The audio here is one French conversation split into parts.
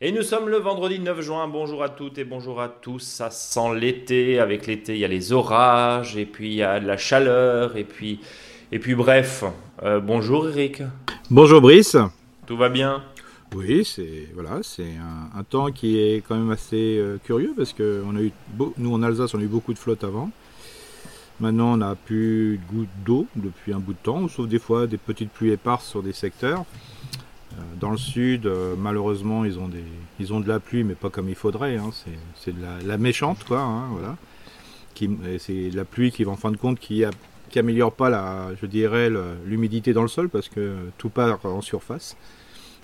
Et nous sommes le vendredi 9 juin. Bonjour à toutes et bonjour à tous. Ça sent l'été. Avec l'été, il y a les orages et puis il y a de la chaleur et puis et puis bref. Euh, bonjour Eric. Bonjour Brice. Tout va bien? Oui, c'est voilà, c'est un, temps qui est quand même assez euh, curieux parce que on a eu nous en Alsace, on a eu beaucoup de flotte avant. Maintenant, on n'a plus de gouttes d'eau depuis un bout de temps, sauf des fois des petites pluies éparses sur des secteurs. Euh, dans le sud, euh, malheureusement, ils ont, ils ont de la pluie, mais pas comme il faudrait. Hein. C'est de la, méchante, quoi. Hein, voilà. C'est la pluie qui, en fin de compte, qui, a, qui améliore pas, la, je dirais, l'humidité dans le sol parce que tout part en surface.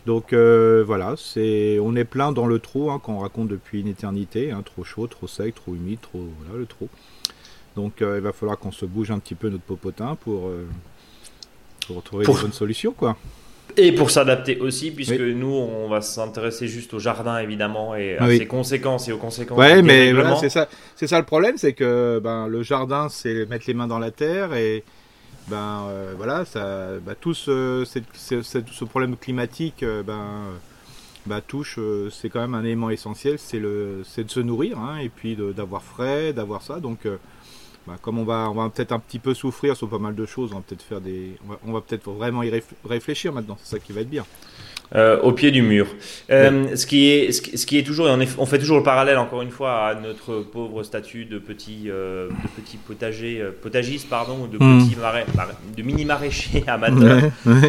Donc euh, voilà, c'est, on est plein dans le trou hein, qu'on raconte depuis une éternité. trop chaud, trop sec, trop humide, trop voilà le trou. Donc il va falloir qu'on se bouge un petit peu notre popotin pour, pour trouver une bonne solution, quoi. Et pour s'adapter aussi, puisque nous, on va s'intéresser juste au jardin, évidemment, et à ses conséquences et aux conséquences. Ouais, mais voilà, c'est ça, c'est ça le problème, c'est que ben, le jardin, c'est mettre les mains dans la terre et ben euh, voilà, ça, ben, tout ce, problème climatique, euh, ben, ben, touche, euh, c'est quand même un élément essentiel, c'est de se nourrir, hein, et puis d'avoir frais, d'avoir ça, donc. Bah, comme on va, peut-être un petit peu souffrir sur pas mal de choses, on peut-être faire des, on va, peut-être vraiment y réfléchir maintenant. C'est ça qui va être bien. Euh, au pied du mur. Euh, ce, qui est, ce, qui est toujours, on fait toujours le parallèle encore une fois à notre pauvre statut de petit, euh, de petit potager, potagiste pardon, de hmm. petit marais, de mini maraîcher amateur,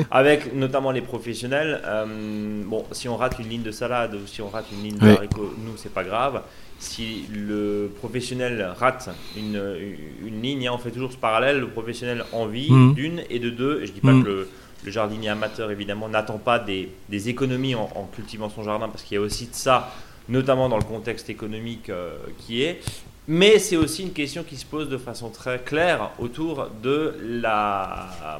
avec notamment les professionnels. bon, si on rate une ligne de salade ou si on rate une ligne de haricots, nous c'est pas grave si le professionnel rate une, une ligne, hein, on fait toujours ce parallèle, le professionnel en vie hmm. d'une et de deux. Et je dis pas hmm. que le, le jardinier amateur, évidemment, n'attend pas des, économies en, cultivant son jardin, parce qu'il y a aussi de ça, notamment dans le contexte économique euh, qui est. Mais c'est aussi une question qui se pose de façon très claire autour de la,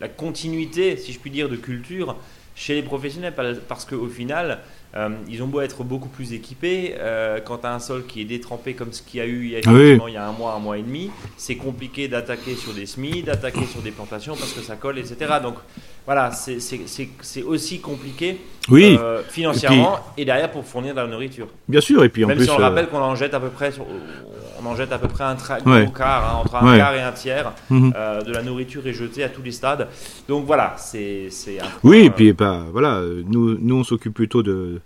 la continuité, si je puis dire, de culture chez les professionnels, parce qu'au final, euh, ils ont beau être beaucoup plus équipés, euh, quand tu as un sol qui est détrempé comme ce qu'il y a eu il y a, il y a un mois, un mois et demi, c'est compliqué d'attaquer sur des semis, d'attaquer sur des plantations parce que ça colle, etc. Donc voilà, c'est aussi compliqué oui. Euh, financièrement et, derrière pour fournir de la nourriture. Bien sûr, et puis en Même plus, si on rappelle qu'on en jette à peu près, on en jette à peu près un quart, hein, entre un quart et un tiers mhm. de la nourriture est jetée à tous les stades. Donc voilà, c'est. Oui, et puis pas, voilà, nous, nous on s'occupe plutôt de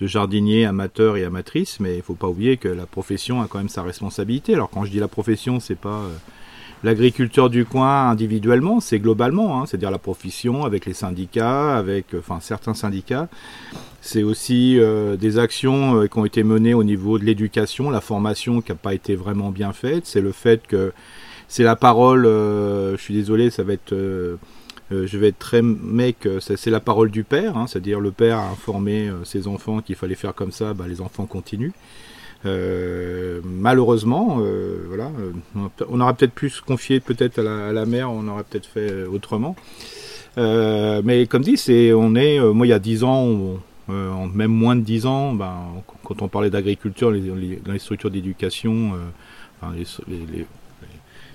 de jardiniers amateurs et amatrices, mais il faut pas oublier que la profession a quand même sa responsabilité. Alors quand je dis la profession, c'est pas euh, l'agriculteur du coin individuellement, c'est globalement, hein, c'est-à-dire la profession avec les syndicats, avec euh, enfin certains syndicats. C'est aussi euh, des actions qui ont été menées au niveau de l'éducation, la formation qui n'a pas été vraiment bien faite. C'est le fait que c'est la parole. je suis désolé, ça va être euh, je vais être très mec, euh, c'est la parole du père, hein, c'est-à-dire le père a informé euh, ses enfants qu'il fallait faire comme ça, bah, les enfants continuent. Malheureusement, voilà, on aurait peut-être pu se confier peut-être à, la, mère, on aurait peut-être fait autrement. mais comme dit, on est, moi il y a 10 ans, même moins de 10 ans, ben, quand on parlait d'agriculture, dans les structures d'éducation, les,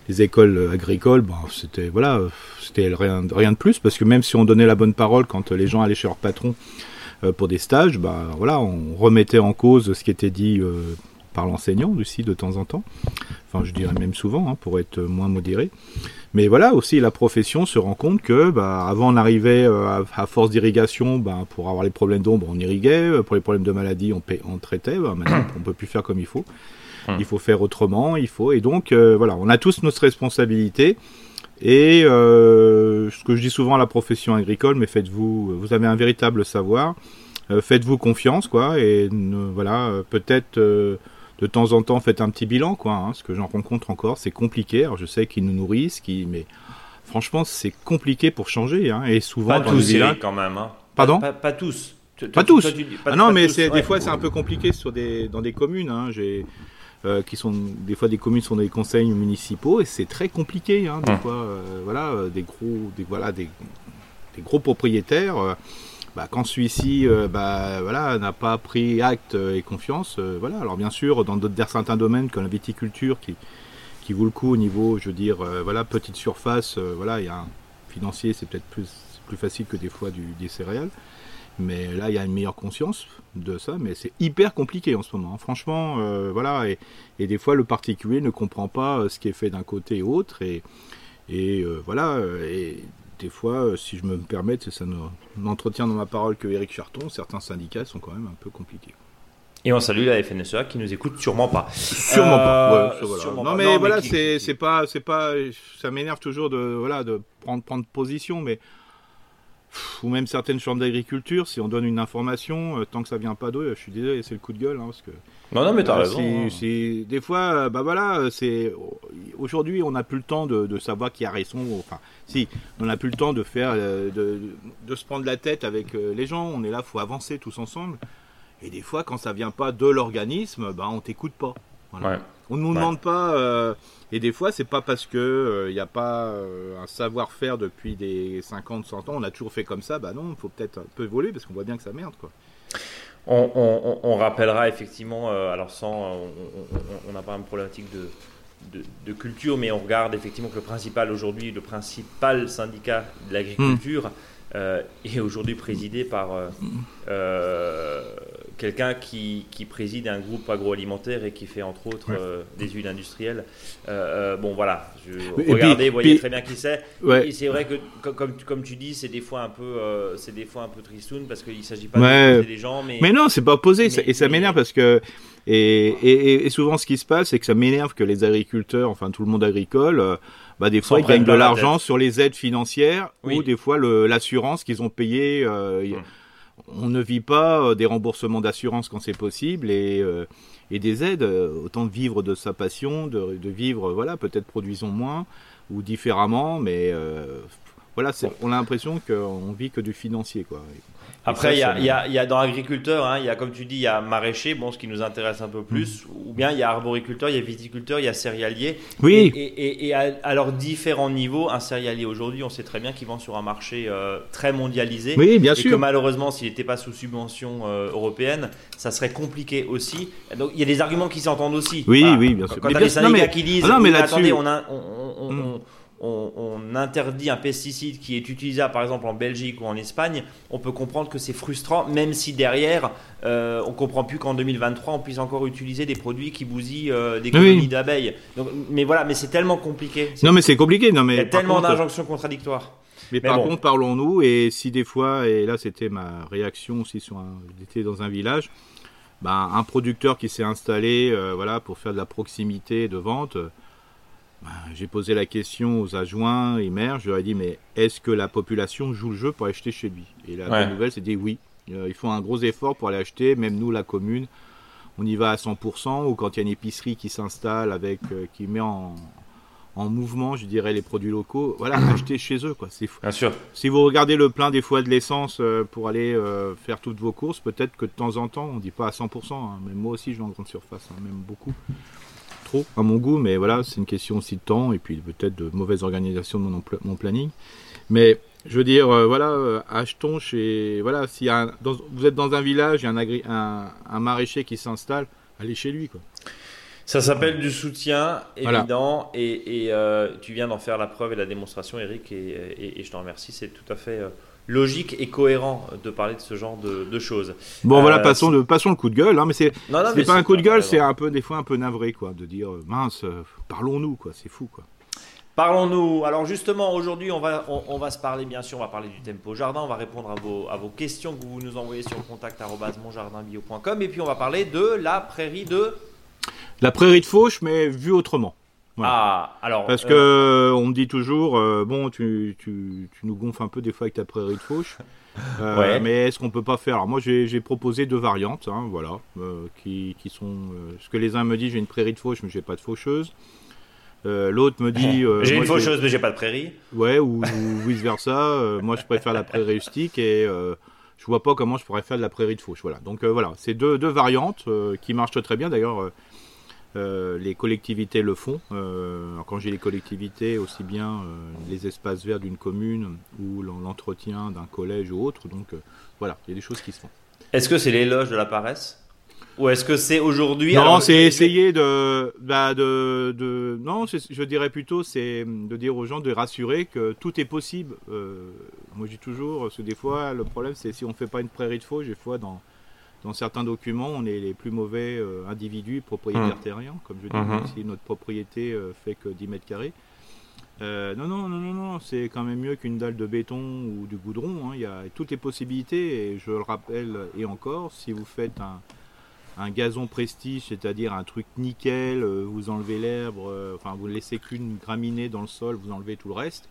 les écoles agricoles, bon, c'était voilà, c'était rien, de plus parce que même si on donnait la bonne parole quand les gens allaient chez leur patron euh, pour des stages, bah voilà, on remettait en cause ce qui était dit euh, par l'enseignant aussi de temps en temps. Enfin, je dirais même souvent hein, pour être moins modéré. Mais voilà, aussi la profession se rend compte que bah, avant on arrivait euh, à, force d'irrigation, bah, pour avoir les problèmes d'ombre on irriguait, pour les problèmes de maladie on, on traitait, bah, maintenant on peut plus faire comme il faut. Hum. Il faut faire autrement, il faut. Et donc, euh, voilà, on a tous notre responsabilité. Et euh, ce que je dis souvent à la profession agricole, mais faites-vous, vous avez un véritable savoir, euh, faites-vous confiance, quoi. Et voilà, peut-être de temps en temps, faites un petit bilan, quoi. Hein, ce que j'en rencontre encore, c'est compliqué. Alors, je sais qu'ils nous nourrissent, qui, mais franchement, c'est compliqué pour changer. Hein, et souvent, pas tous, quand même. Hein. Pardon pas, tous. pas tous. ah non, mais des fois c'est un peu compliqué sur des dans des communes. Hein. J'ai euh, qui sont des fois des communes sont des conseils municipaux et c'est très compliqué. Hein, des hum. fois, euh, voilà, euh, des gros, des voilà, des, des gros propriétaires bah, quand celui-ci bah, voilà, n'a pas pris acte et confiance, voilà. Alors bien sûr, dans certains domaines comme la viticulture qui, vaut le coup au niveau, je veux dire, voilà, petite surface, voilà, il y a un financier, c'est peut-être plus, facile que des fois du, des céréales. Mais là, il y a une meilleure conscience de ça, mais c'est hyper compliqué en ce moment. Hein. Franchement, euh, voilà, et, des fois, le particulier ne comprend pas euh, ce qui est fait d'un côté et autre, et, euh, voilà, des fois, si je me permets, c'est ça n'entretient dans ma parole que Eric Charton, certains syndicats sont quand même un peu compliqués. Et on salue la FNSEA qui nous écoute sûrement pas. Sûrement pas. non, mais voilà, c'est pas, c'est pas, ça m'énerve toujours de voilà de prendre prendre position, mais ou même certaines chambres d'agriculture, si on donne une information, euh, tant que ça vient pas d'eux, je suis désolé, c'est le coup de gueule. Hein, parce que, non, non, mais t'as raison. Hein. des fois, euh, bah voilà, c'est aujourd'hui, on n'a plus le temps de, savoir qui a raison. Enfin, si, on n'a plus le temps de faire, euh, de, se prendre la tête avec les gens. On est là, faut avancer tous ensemble. Et des fois, quand ça vient pas de l'organisme, bah on t'écoute pas. On ne nous demande pas. Et des fois, c'est pas parce que il n'y a pas un savoir-faire depuis des 50, 100 ans, on a toujours fait comme ça. Bah non, il faut peut-être un peu évoluer parce qu'on voit bien que ça merde, quoi. On, rappellera effectivement, alors sans, on n'a pas une problématique de, de, culture, mais on regarde effectivement que le principal aujourd'hui, le principal syndicat de l'agriculture euh, est aujourd'hui présidé par euh, euh, quelqu'un qui, qui, préside un groupe agroalimentaire et qui fait entre autres euh, des huiles industrielles. Euh, euh, bon voilà, regardez, vous voyez très bien qui c'est. Et c'est vrai que comme, comme tu dis, c'est des fois un peu, c'est des fois un peu tristoun parce qu'il s'agit pas de des gens, mais mais non, c'est pas opposé et ça m'énerve parce que et, et, et, souvent ce qui se passe, c'est que ça m'énerve que les agriculteurs, enfin tout le monde agricole. Bah, des fois, ils gagnent de l'argent sur les aides financières ou des fois l'assurance qu'ils ont payé. Hum on ne vit pas euh, des remboursements d'assurance quand c'est possible et, euh, des aides. Euh, autant vivre de sa passion, de, vivre, voilà, peut-être produisons moins ou différemment, mais voilà, on a l'impression qu'on vit que du financier, quoi. Après, il y, a, dans agriculteur, hein, il y a comme tu dis, il y a maraîcher, bon, ce qui nous intéresse un peu plus, mm. ou bien il y a arboriculteur, il y a viticulteur, il y a céréalier. Oui. Et, à, leurs différents niveaux, un céréalier aujourd'hui, on sait très bien qu'il vend sur un marché euh, très mondialisé. Oui, bien sûr. Et que malheureusement, s'il n'était pas sous subvention euh, européenne, ça serait compliqué aussi. Donc il y a des arguments qui s'entendent aussi. Oui, oui, bien sûr. Quand, tu as des syndicats qui disent, non, mais attendez, on, a, on, mm on, interdit un pesticide qui est utilisable par exemple en Belgique ou en Espagne, on peut comprendre que c'est frustrant, même si derrière, euh, on comprend plus qu'en 2023, on puisse encore utiliser des produits qui bousillent euh, des colonies d'abeilles. Mais voilà, mais c'est tellement compliqué. Non, mais c'est compliqué. Non, mais Il y a tellement d'injonctions contradictoires. Mais, par contre, parlons-nous, et si des fois, et là c'était ma réaction aussi j'étais dans un village, ben, un producteur qui s'est installé euh, voilà, pour faire de la proximité de vente, j'ai posé la question aux adjoints et maires, je leur ai dit mais est-ce que la population joue le jeu pour acheter chez lui? Et la bonne nouvelle c'est dit oui. Euh, ils font un gros effort pour aller acheter, même nous la commune, on y va à 100%, ou quand il y a une épicerie qui s'installe avec, euh, qui met en, mouvement, je dirais, les produits locaux, voilà, acheter chez eux, quoi. C'est fou. Bien sûr. Si vous regardez le plein des fois de l'essence euh, pour aller faire toutes vos courses, peut-être que de temps en temps, on dit pas à 100%, hein, mais moi aussi je vais en grande surface, hein, même beaucoup à mon goût, mais voilà, c'est une question aussi de temps et puis peut-être de mauvaise organisation de mon, mon planning. Mais je veux dire, euh, voilà, euh, achetons chez. Voilà, si vous êtes dans un village, il y a un, un, maraîcher qui s'installe, allez chez lui, quoi. Ça s'appelle du soutien évident et, euh, tu viens d'en faire la preuve et la démonstration, Eric, et, et je t'en remercie. C'est tout à fait logique et cohérent de parler de ce genre de, choses. Bon voilà, euh, passons, le, passons le coup de gueule, hein, mais c'est pas un coup de gueule, c'est un peu des fois un peu navré quoi, de dire euh, mince, euh, parlons-nous quoi, c'est fou quoi. Parlons-nous. Alors justement, aujourd'hui, on va, on, va se parler, bien sûr, on va parler du tempo jardin, on va répondre à vos, à vos questions que vous nous envoyez sur contact.monjardinbio.com et puis on va parler de la prairie de... La prairie de Fauche, mais vue autrement. Ah, alors. Parce que euh, on me dit toujours, euh, bon, tu, tu, tu, nous gonfles un peu des fois avec ta prairie de fauche. Euh, mais est-ce qu'on peut pas faire Alors moi, j'ai proposé deux variantes, hein, voilà, qui, qui, sont. ce que les uns me disent, j'ai une prairie de fauche, mais j'ai pas de faucheuse. L'autre me dit. j'ai une faucheuse, mais j'ai pas de prairie. Ouais, ou, vice versa. moi, je préfère la prairie rustique et je vois pas comment je pourrais faire de la prairie de fauche. Voilà. Donc voilà, c'est deux, deux variantes qui marchent très bien. D'ailleurs les collectivités le font. quand j'ai les collectivités, aussi bien les espaces verts d'une commune ou l'entretien d'un collège ou autre. Donc voilà, il y a des choses qui se font. Est-ce que c'est l'éloge de la paresse? Ou est-ce que c'est aujourd'hui Non, c'est essayer de, bah, de, de, non, je dirais plutôt, c'est de dire aux gens de rassurer que tout est possible. Euh, moi, je dis toujours, parce que des fois, le problème, c'est si on fait pas une prairie de faux, des fois, dans, dans certains documents, on est les plus mauvais euh, individus, propriétaires mmh. terriens, comme je dis, mmh. si notre propriété euh, fait que 10 mètres carrés. non, non, non, non, non, c'est quand même mieux qu'une dalle de béton ou du goudron. Hein. Il y a toutes les possibilités, et je le rappelle, et encore, si vous faites un un gazon prestige, c'est-à-dire un truc nickel, euh, vous enlevez l'herbe, euh, enfin vous ne laissez qu'une graminée dans le sol, vous enlevez tout le reste.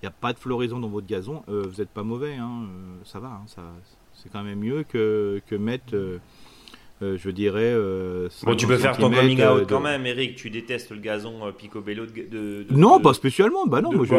Il n'y a pas de floraison dans votre gazon, euh, vous n'êtes pas mauvais, hein, ça va, hein, ça, c'est quand même mieux que, que mettre euh, je dirais. Euh, bon, tu peux faire ton coming out euh, quand même, Eric. Tu détestes le gazon picobello de, de, Non, pas spécialement. Bah non, moi je...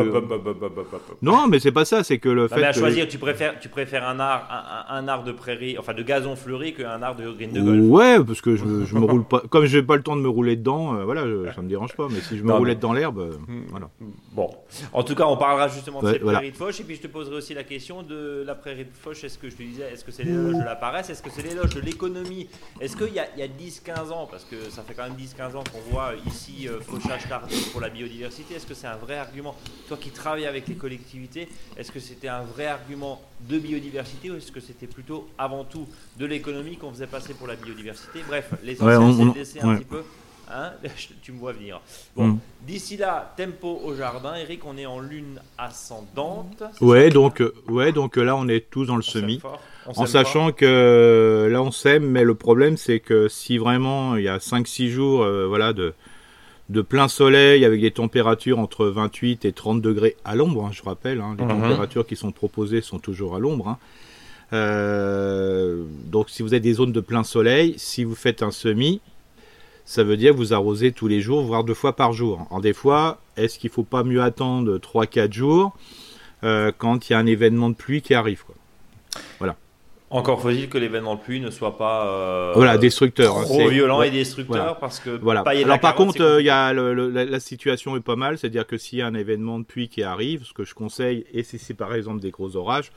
Non, mais c'est pas ça. C'est que le fait. Mais à choisir, tu préfères, tu préfères un art, un, art de prairie, enfin de gazon fleuri, qu'un art de green de golf. Ouais, parce que je, je me roule pas. Comme j'ai pas le temps de me rouler dedans, voilà, ça me dérange pas. Mais si je me roulais dans l'herbe, hmm. voilà. Bon, en tout cas, on parlera justement de cette prairie de Foch, et puis je te poserai aussi la question de la prairie de Foch. Est-ce que je te disais, est-ce que c'est l'éloge de la paresse, est-ce que c'est l'éloge de l'économie est-ce qu'il y a, 10-15 ans, parce que ça fait quand même 10-15 ans qu'on voit ici euh, fauchage tardif pour la biodiversité, est-ce que c'est un vrai argument? Toi qui travailles avec les collectivités, est-ce que c'était un vrai argument de biodiversité ou est-ce que c'était plutôt avant tout de l'économie qu'on faisait passer pour la biodiversité? Bref, l'essentiel c'est de laisser un petit peu Hein? Tu me vois venir. Bon, mm. d'ici là, tempo au jardin. Eric, on est en lune ascendante. Ouais, donc, euh, ouais, donc euh, là, on est tous dans le semi. En sachant que euh, là, on sème, mais le problème, c'est que si vraiment il y a 5-6 jours voilà, de, de plein soleil avec des températures entre 28 et 30 degrés à l'ombre, hein, je rappelle, hein, les mhm. températures qui sont proposées sont toujours à l'ombre. Hein. donc si vous avez des zones de plein soleil, si vous faites un semis, ça veut dire vous arrosez tous les jours, voire deux fois par jour. En des fois, est-ce qu'il ne faut pas mieux attendre 3-4 jours euh, quand il y a un événement de pluie qui arrive Voilà. Encore faut-il que l'événement de pluie ne soit pas euh, voilà, destructeur, hein, trop violent et destructeur parce que voilà. Alors par contre, euh, il y a la, situation est pas mal, c'est-à-dire que s'il y a un événement de pluie qui arrive, ce que je conseille, et si c'est par exemple des gros orages,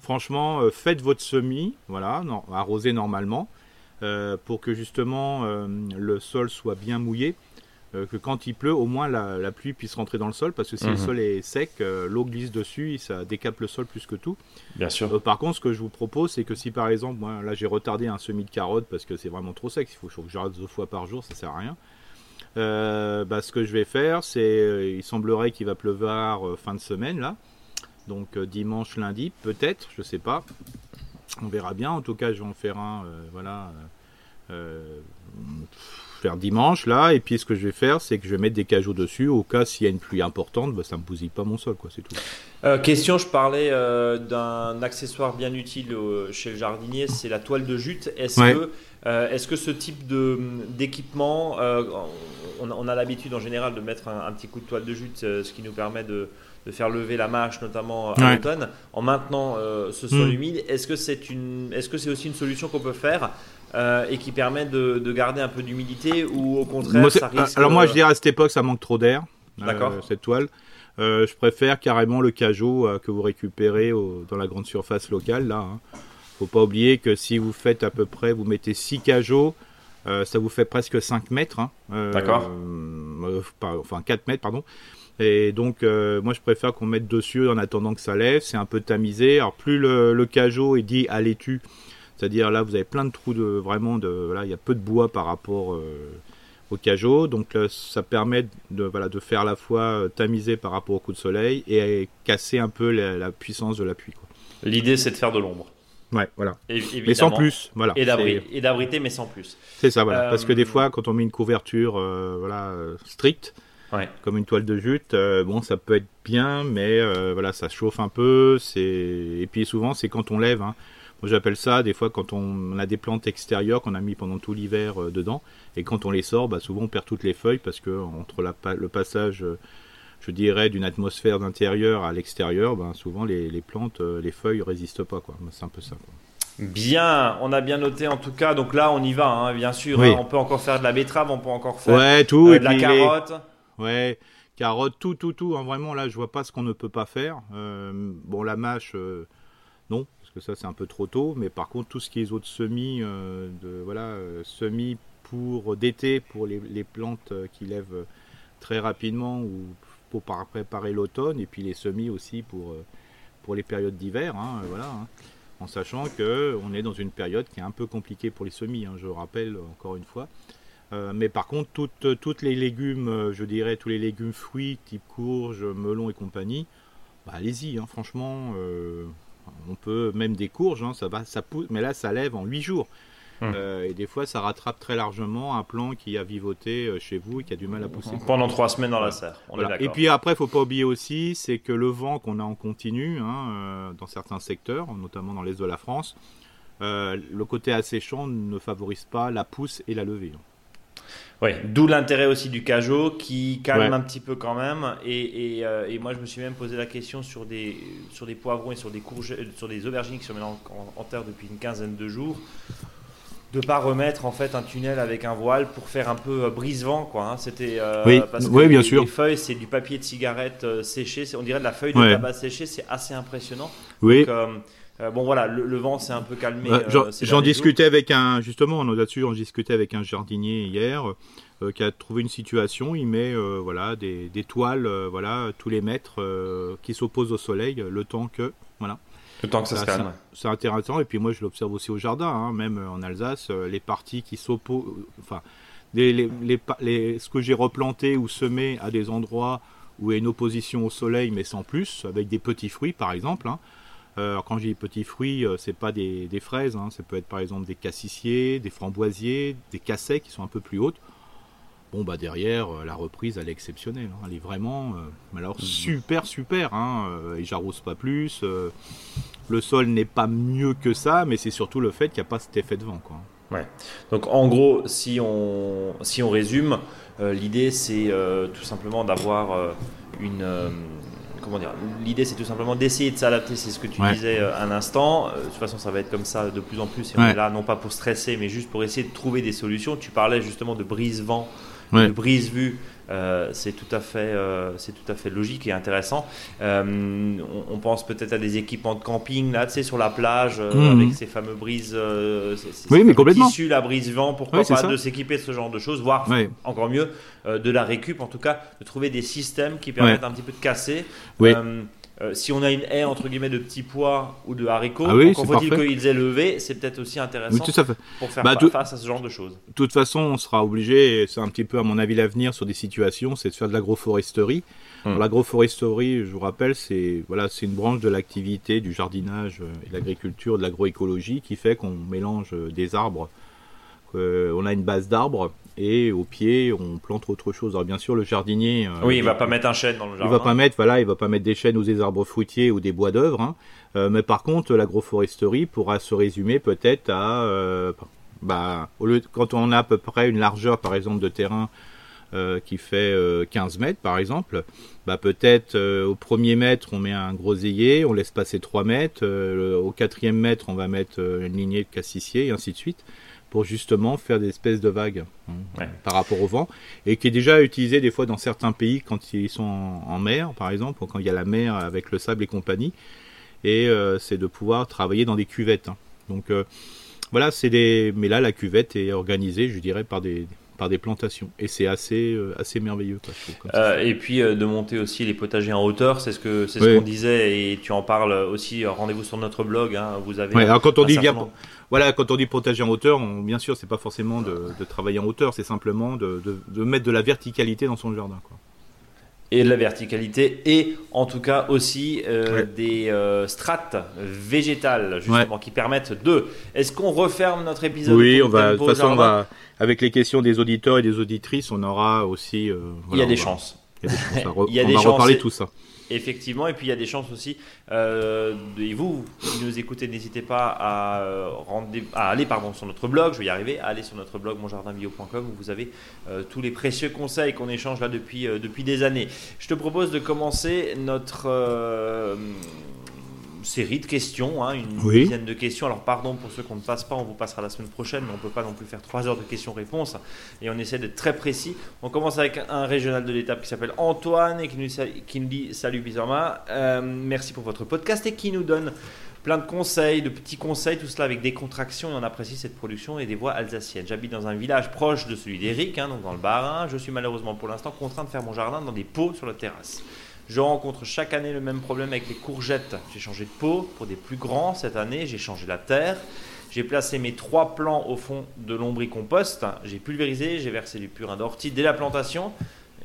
franchement, faites votre semis, voilà, non, arrosez normalement. Euh, pour que justement euh, le sol soit bien mouillé. Euh, que quand il pleut, au moins la, pluie puisse rentrer dans le sol, parce que si le mhm. sol est sec, l'eau glisse dessus, et ça décape le sol plus que tout. Bien sûr. par contre, ce que je vous propose, c'est que si par exemple, moi, là j'ai retardé un semis de carottes parce que c'est vraiment trop sec, il faut, que j'arrête deux fois par jour, ça sert à rien. Bah, ce que je vais faire, c'est, il semblerait qu'il va pleuvoir fin de semaine là, donc dimanche, lundi, peut-être, je sais pas. On verra bien. En tout cas, je vais en faire un, euh, voilà, euh, faire dimanche là. Et puis, ce que je vais faire, c'est que je vais mettre des cajots dessus. Au cas s'il y a une pluie importante, bah, ça me bousille pas mon sol, quoi. C'est tout. Euh, question, je parlais d'un accessoire bien utile chez le jardinier, c'est la toile de jute. Est-ce que est-ce que ce type d'équipement, on, a l'habitude en général de mettre un, petit coup de toile de jute, ce qui nous permet de, de faire lever la mâche, notamment à l'automne, en maintenant euh, ce sol hmm. humide. Est-ce que c'est une, est-ce que c'est aussi une solution qu'on peut faire euh, et qui permet de, de garder un peu d'humidité ou au contraire ça risque Alors moi je dirais à cette époque ça manque trop d'air. D'accord. Euh, cette toile. je préfère carrément le cajot que vous récupérez dans la grande surface locale là. Hein. Faut pas oublier que si vous faites à peu près, vous mettez 6 cajots, ça vous fait presque 5 mètres. Hein. D'accord. enfin 4 mètres, pardon. Et donc, euh, moi, je préfère qu'on mette dessus en attendant que ça lève. C'est un peu tamisé. Alors, plus le, le cajot est dit à l'étu, c'est-à-dire là, vous avez plein de trous de vraiment de. Voilà, il y a peu de bois par rapport euh, au cajot. Donc, ça permet de, voilà, de faire à la fois euh, tamiser par rapport au coup de soleil et casser un peu la, puissance de la pluie. L'idée, c'est de faire de l'ombre. Ouais, voilà. mais sans plus, voilà. Et d'abriter, mais sans plus. C'est ça, voilà. Parce que des fois, quand on met une couverture, voilà, stricte, comme une toile de jute. Euh, bon, ça peut être bien, mais euh, voilà, ça chauffe un peu. C'est et puis souvent c'est quand on lève. Hein. Moi j'appelle ça des fois quand on a des plantes extérieures qu'on a mis pendant tout l'hiver euh, dedans et quand on les sort, bah, souvent on perd toutes les feuilles parce que entre la, le passage, je dirais, d'une atmosphère d'intérieur à l'extérieur, ben, souvent les, les plantes, les feuilles résistent pas quoi. C'est un peu ça. Bien, on a bien noté en tout cas. Donc là, on y va, hein, bien sûr. Hein. on peut encore faire de la betterave, on peut encore faire ouais, tout, euh, de la carotte. Ouais, carotte, tout, tout, tout. Hein, vraiment, là, je vois pas ce qu'on ne peut pas faire. Euh, bon, la mâche, euh, non, parce que ça, c'est un peu trop tôt. Mais par contre, tout ce qui est autres semis, de, voilà, semis pour d'été, pour les, plantes qui lèvent très rapidement ou pour préparer l'automne, et puis les semis aussi pour, les périodes d'hiver. Hein, voilà en sachant qu'on est dans une période qui est un peu compliquée pour les semis, hein, je rappelle encore une fois. Euh, mais par contre, toutes, toutes, les légumes, euh, je dirais tous les légumes fruits, type courge, melon et compagnie, bah, allez-y, hein, franchement, euh, on peut même des courges, hein, ça va, ça pousse, mais là ça lève en 8 jours. Euh, et des fois, ça rattrape très largement un plan qui a vivoté euh, chez vous et qui a du mal à pousser. Pendant trois semaines dans la serre. et puis après, il faut pas oublier aussi, c'est que le vent qu'on a en continu hein, euh, dans certains secteurs, notamment dans l'est de la France, le côté asséchant ne favorise pas la pousse et la levée. Oui, d'où l'intérêt aussi du cajot qui calme un petit peu quand même. Et, et, moi, je me suis même posé la question sur des, sur des poivrons et sur des, courges, sur des aubergines qui sont en, en terre depuis une quinzaine de jours de pas remettre en fait un tunnel avec un voile pour faire un peu euh, brise-vent quoi. Hein. C'était euh, oui, parce que bien sûr. Les feuilles c'est du papier de cigarette euh, séché, on dirait de la feuille de tabac séché, c'est assez impressionnant. Oui. Bon voilà, le, vent s'est un peu calmé. J'en discutais avec un justement, on là-dessus, on discutait avec un jardinier hier qui a trouvé une situation. Il met voilà des, des toiles voilà tous les mètres qui s'opposent au soleil le temps que voilà le temps que ça, se calme. C'est intéressant. Et puis moi, je l'observe aussi au jardin, hein, même en Alsace, euh, les parties qui s'opposent. Enfin, les, les, les, ce que j'ai replanté ou semé à des endroits où il y a une opposition au soleil, mais sans plus, avec des petits fruits par exemple. Hein. Euh, quand j'ai des petits fruits, euh, c'est pas des, des fraises, hein. ça peut être par exemple des cassissiers, des framboisiers, des cassets qui sont un peu plus hautes. Bon bah derrière la reprise elle est exceptionnelle, elle est vraiment alors mmh. super super, et j'arrose pas plus, le sol n'est pas mieux que ça, mais c'est surtout le fait qu'il n'y a pas cet effet de vent. Quoi. Ouais. Donc en gros, si on, si on résume, euh, l'idée c'est euh, tout simplement d'avoir euh, une... comment dire L'idée c'est tout simplement d'essayer de s'adapter, c'est ce que tu disais un instant. de toute façon, ça va être comme ça de plus en plus. Et on est là non pas pour stresser, mais juste pour essayer de trouver des solutions. Tu parlais justement de brise-vent, de brise-vue. Euh, c'est tout à fait, euh, tout à fait logique et intéressant. Euh, on, pense peut-être à des équipements de camping là, tu sais, sur la plage mhm. avec ces fameux brises, oui, mais complètement. Tissus, la brise vent, pourquoi pas de s'équiper de ce genre de choses, voire encore mieux de la récup, en tout cas, de trouver des systèmes qui permettent un petit peu de casser. Oui. Euh, si on a une haie entre guillemets de petits pois ou de haricots, ah oui, faut-il qu'ils aient levé C'est peut-être aussi intéressant pour faire bah, face à ce genre de choses. De toute façon, on sera obligé, c'est un petit peu à mon avis l'avenir sur des situations, c'est de faire de l'agroforesterie. Hmm. L'agroforesterie, je vous rappelle, c'est voilà, c'est une branche de l'activité du jardinage et de l'agriculture, de l'agroécologie, qui fait qu'on mélange des arbres. Euh, on a une base d'arbres et au pied on plante autre chose. Alors bien sûr le jardinier. Euh, oui, il va pas mettre un chêne dans le jardin. Il va pas mettre, voilà, il va pas mettre des chênes ou des arbres fruitiers ou des bois d'œuvre. Hein. Euh, mais par contre l'agroforesterie pourra se résumer peut-être à, bah, au lieu quand on a à peu près une largeur par exemple de terrain qui fait 15 mètres par exemple, bah peut-être au premier mètre on met un groseillier, on laisse passer 3 mètres, au quatrième mètre on va mettre une lignée de cassissier et ainsi de suite pour justement faire des espèces de vagues hein, par rapport au vent, et qui est déjà utilisé des fois dans certains pays quand ils sont en, mer, par exemple, ou quand il y a la mer avec le sable et compagnie, et euh, c'est de pouvoir travailler dans des cuvettes. Hein. Donc euh, voilà, c'est des. Mais là, la cuvette est organisée, je dirais, par des, par des plantations. Et c'est assez, euh, assez merveilleux. et puis de monter aussi les potagers en hauteur, c'est ce que c'est ce qu'on disait et tu en parles aussi. Rendez-vous sur notre blog. Hein, vous avez. alors quand on dit bien, voilà, quand on dit protéger en hauteur, bien sûr, c'est pas forcément de, travailler en hauteur, c'est simplement de, mettre de la verticalité dans son jardin. Quoi. Et de la verticalité, et en tout cas aussi euh, des euh, strates végétales, justement, qui permettent de. Est-ce qu'on referme notre épisode Oui, on va, de toute façon, on va, avec les questions des auditeurs et des auditrices, on aura aussi. Euh, il y a des chances. Il y a des chances. on va reparler tout ça. Effectivement, et puis il y a des chances aussi. Euh, et vous, qui nous écoutez, n'hésitez pas à, euh, à, aller pardon, sur notre blog, je vais y arriver, à aller sur notre blog monjardinbio.com où vous avez euh, tous les précieux conseils qu'on échange là depuis, depuis des années. Je te propose de commencer notre série de questions, hein, une dizaine de questions. Alors pardon pour ceux qu'on ne passe pas, on vous passera la semaine prochaine, mais on ne peut pas non plus faire trois heures de questions-réponses. Et on essaie d'être très précis. On commence avec un régional de l'étape qui s'appelle Antoine et qui nous, qui nous dit Salut Bizarma, euh, merci pour votre podcast et qui nous donne plein de conseils, de petits conseils, tout cela avec des contractions et on apprécie cette production et des voix alsaciennes. J'habite dans un village proche de celui d'Eric, hein, donc dans le Bas-Rhin. Je suis malheureusement pour l'instant contraint de faire mon jardin dans des pots sur la terrasse. Je rencontre chaque année le même problème avec les courgettes. J'ai changé de pot pour des plus grands cette année, j'ai changé la terre. J'ai placé mes trois plants au fond de l'ombricompost. J'ai pulvérisé, j'ai versé du purin d'ortie dès la plantation.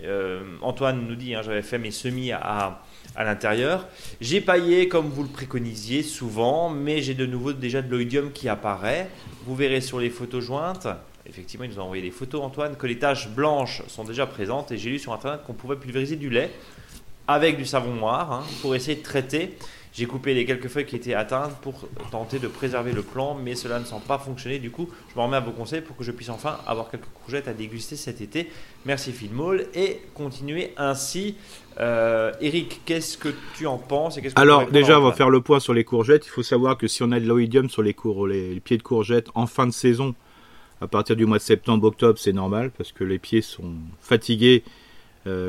Euh, Antoine nous dit, hein, j'avais fait mes semis à à l'intérieur. J'ai paillé comme vous le préconisiez souvent, mais j'ai de nouveau déjà de l'oïdium qui apparaît. Vous verrez sur les photos jointes, effectivement, il nous a envoyé des photos, Antoine, que les taches blanches sont déjà présentes. Et j'ai lu sur Internet qu'on pouvait pulvériser du lait avec du savon noir hein, pour essayer de traiter. J'ai coupé les quelques feuilles qui étaient atteintes pour tenter de préserver le plan, mais cela ne semble pas fonctionner. Du coup, je me remets à vos conseils pour que je puisse enfin avoir quelques courgettes à déguster cet été. Merci Phil et continuez ainsi. Euh, Eric, qu'est-ce que tu en penses Alors déjà, on va faire le point sur les courgettes. Il faut savoir que si on a de l'oïdium sur les, les pieds de courgettes en fin de saison, à partir du mois de septembre-octobre, c'est normal parce que les pieds sont fatigués,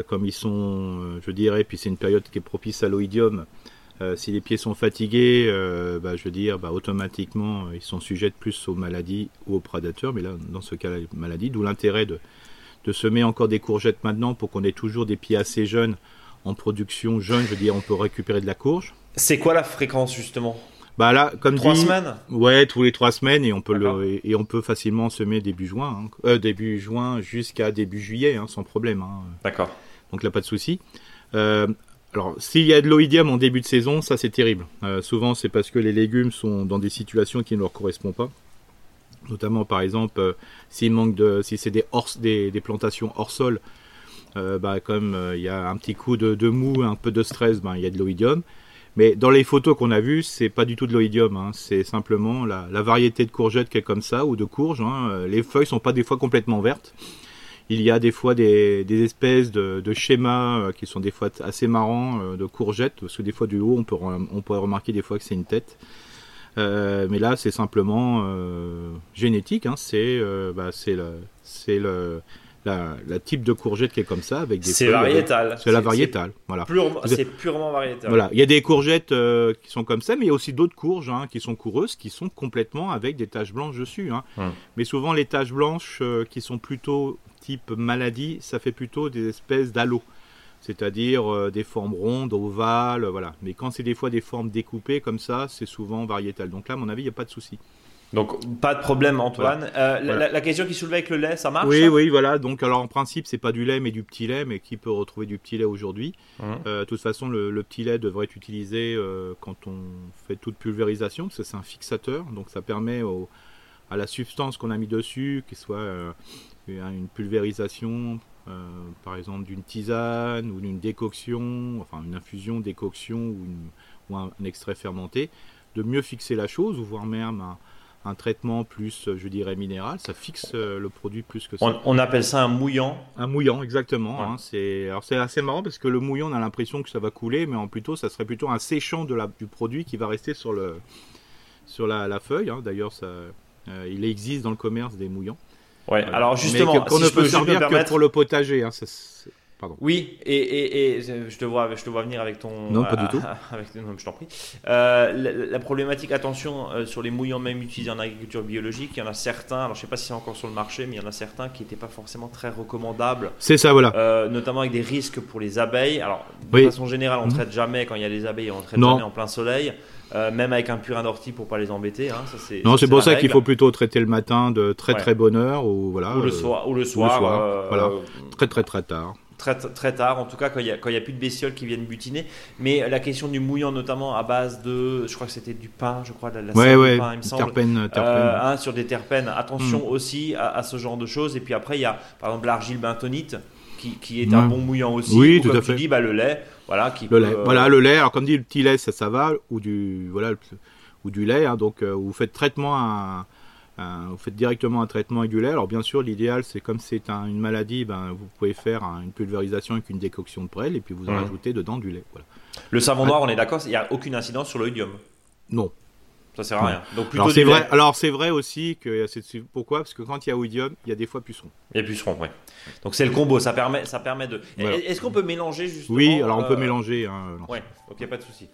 comme ils sont, euh, je dirais, puis c'est une période qui est propice à l'oïdium. Euh, si les pieds sont fatigués, euh, bah, je veux dire, bah, automatiquement, ils sont sujets plus aux maladies ou aux prédateurs, mais là, dans ce cas-là, les d'où l'intérêt de, de semer encore des courgettes maintenant pour qu'on ait toujours des pieds assez jeunes en production jeune, je veux dire, on peut récupérer de la courge. C'est quoi la fréquence justement? Bah là, comme trois semaines. Ouais, tous les trois semaines et on peut le et, on peut facilement semer début juin, hein. euh, début juin jusqu'à début juillet, hein, sans problème. Hein. D'accord. Donc là, pas de souci. Euh, alors, s'il y a de l'oïdium en début de saison, ça c'est terrible. Euh, souvent, c'est parce que les légumes sont dans des situations qui ne leur correspondent pas. Notamment, par exemple, s'il manque de, si c'est des, des, plantations hors sol, bah, comme il y a un petit coup de, mou, un peu de stress, ben, il y a de l'oïdium. Mais dans les photos qu'on a vues, c'est pas du tout de l'oïdium. Hein. C'est simplement la, variété de courgettes qui est comme ça ou de courges. Hein. Les feuilles sont pas des fois complètement vertes. Il y a des fois des, espèces de, schémas euh, qui sont des fois assez marrants euh, de courgettes, parce que des fois du haut on peut remarquer des fois que c'est une tête. Euh, mais là c'est simplement génétique, hein. c'est bah, c'est le c'est le la, type de courgette qui est comme ça avec des c'est variétal c'est la variétale voilà c'est purement variétal voilà il y a des courgettes qui sont comme ça mais il y a aussi d'autres courges hein, qui sont coureuses qui sont complètement avec des taches blanches dessus hein. hum. mais souvent les taches blanches qui sont plutôt type maladie, ça fait plutôt des espèces d'halos, c'est-à-dire euh, des formes rondes, ovales, voilà. Mais quand c'est des fois des formes découpées comme ça, c'est souvent variétal. Donc là, à mon avis, il n'y a pas de souci. Donc pas de problème Antoine. Euh, la, question qui soulevait avec le lait, ça marche Oui, oui, voilà. Donc alors en principe, c'est pas du lait mais du petit lait, mais qui peut retrouver du petit lait aujourd'hui mmh. euh, De toute façon, le, petit lait devrait être utilisé quand on fait toute pulvérisation, parce que c'est un fixateur, donc ça permet à la substance qu'on a mis dessus, qu'il soit une pulvérisation, euh, par exemple d'une tisane ou d'une décoction, enfin une infusion, décoction ou, ou un, extrait fermenté, de mieux fixer la chose, ou voire même un, traitement plus, je dirais, minéral, ça fixe euh, le produit plus que ça. On, appelle ça un mouillant Un mouillant, exactement. Hein, c'est, alors c'est assez marrant parce que le mouillant, on a l'impression que ça va couler, mais en plutôt, ça serait plutôt un séchant de la, du produit qui va rester sur, le, sur la, feuille. Hein. D'ailleurs, ça, euh, il existe dans le commerce des mouillants. Ouais, alors justement, qu'on ne peut servir que pour le potager. Hein, Pardon. Oui, et, et, et, je, te vois, je te vois venir avec ton. Non, pas du tout. Avec, non, je t'en prie. Euh, la, problématique, attention, euh, sur les mouillants même utilisés en agriculture biologique, il y en a certains, alors je ne sais pas si c'est encore sur le marché, mais il y en a certains qui n'étaient pas forcément très recommandables. C'est ça, voilà. Euh, notamment avec des risques pour les abeilles. Alors, de façon générale, on ne mhm. traite jamais quand il y a des abeilles, on ne traite jamais en plein soleil. Euh, même avec un purin d'ortie pour pas les embêter. Hein, ça, non, c'est pour ça qu'il faut plutôt traiter le matin de très très bonne heure ou voilà. Ou le soir, ou le soir, euh, voilà, très très très tard. Très, très tard, en tout cas quand il n'y a, a, plus de bestioles qui viennent butiner. Mais la question du mouillant, notamment à base de, je crois que c'était du pain, je crois, de la ouais, ouais, pain, il me semble. Terpène, euh, hein, sur des terpènes. Attention mm. aussi à, ce genre de choses. Et puis après, il y a par exemple l'argile bentonite qui, qui est un bon mouillant aussi. Oui, tout comme à fait. Tu dis, bah, le lait voilà, qui le lait. Euh, voilà, le lait. Alors, comme dit, le petit lait, ça, ça va, ou du, voilà, ou du lait. Hein, donc, euh, vous faites traitement à, vous faites directement un traitement lait. Alors bien sûr, l'idéal, c'est comme c'est une maladie, ben, vous pouvez faire une pulvérisation avec une décoction de prêle et puis vous en rajoutez dedans du lait. Voilà. Le savon noir, on est d'accord, il n'y a aucune incidence sur l'oïdium Non. Ça sert à rien. Donc alors c'est vrai. Alors c'est vrai aussi que pourquoi? Parce que quand il y a oïdium, il y a des fois pucerons. Il y a pucerons, oui. Donc c'est le combo. Ça permet, ça permet de. Est-ce qu'on peut mélanger justement Oui, alors on peut euh, mélanger. Hein, ouais. Ok, pas de souci.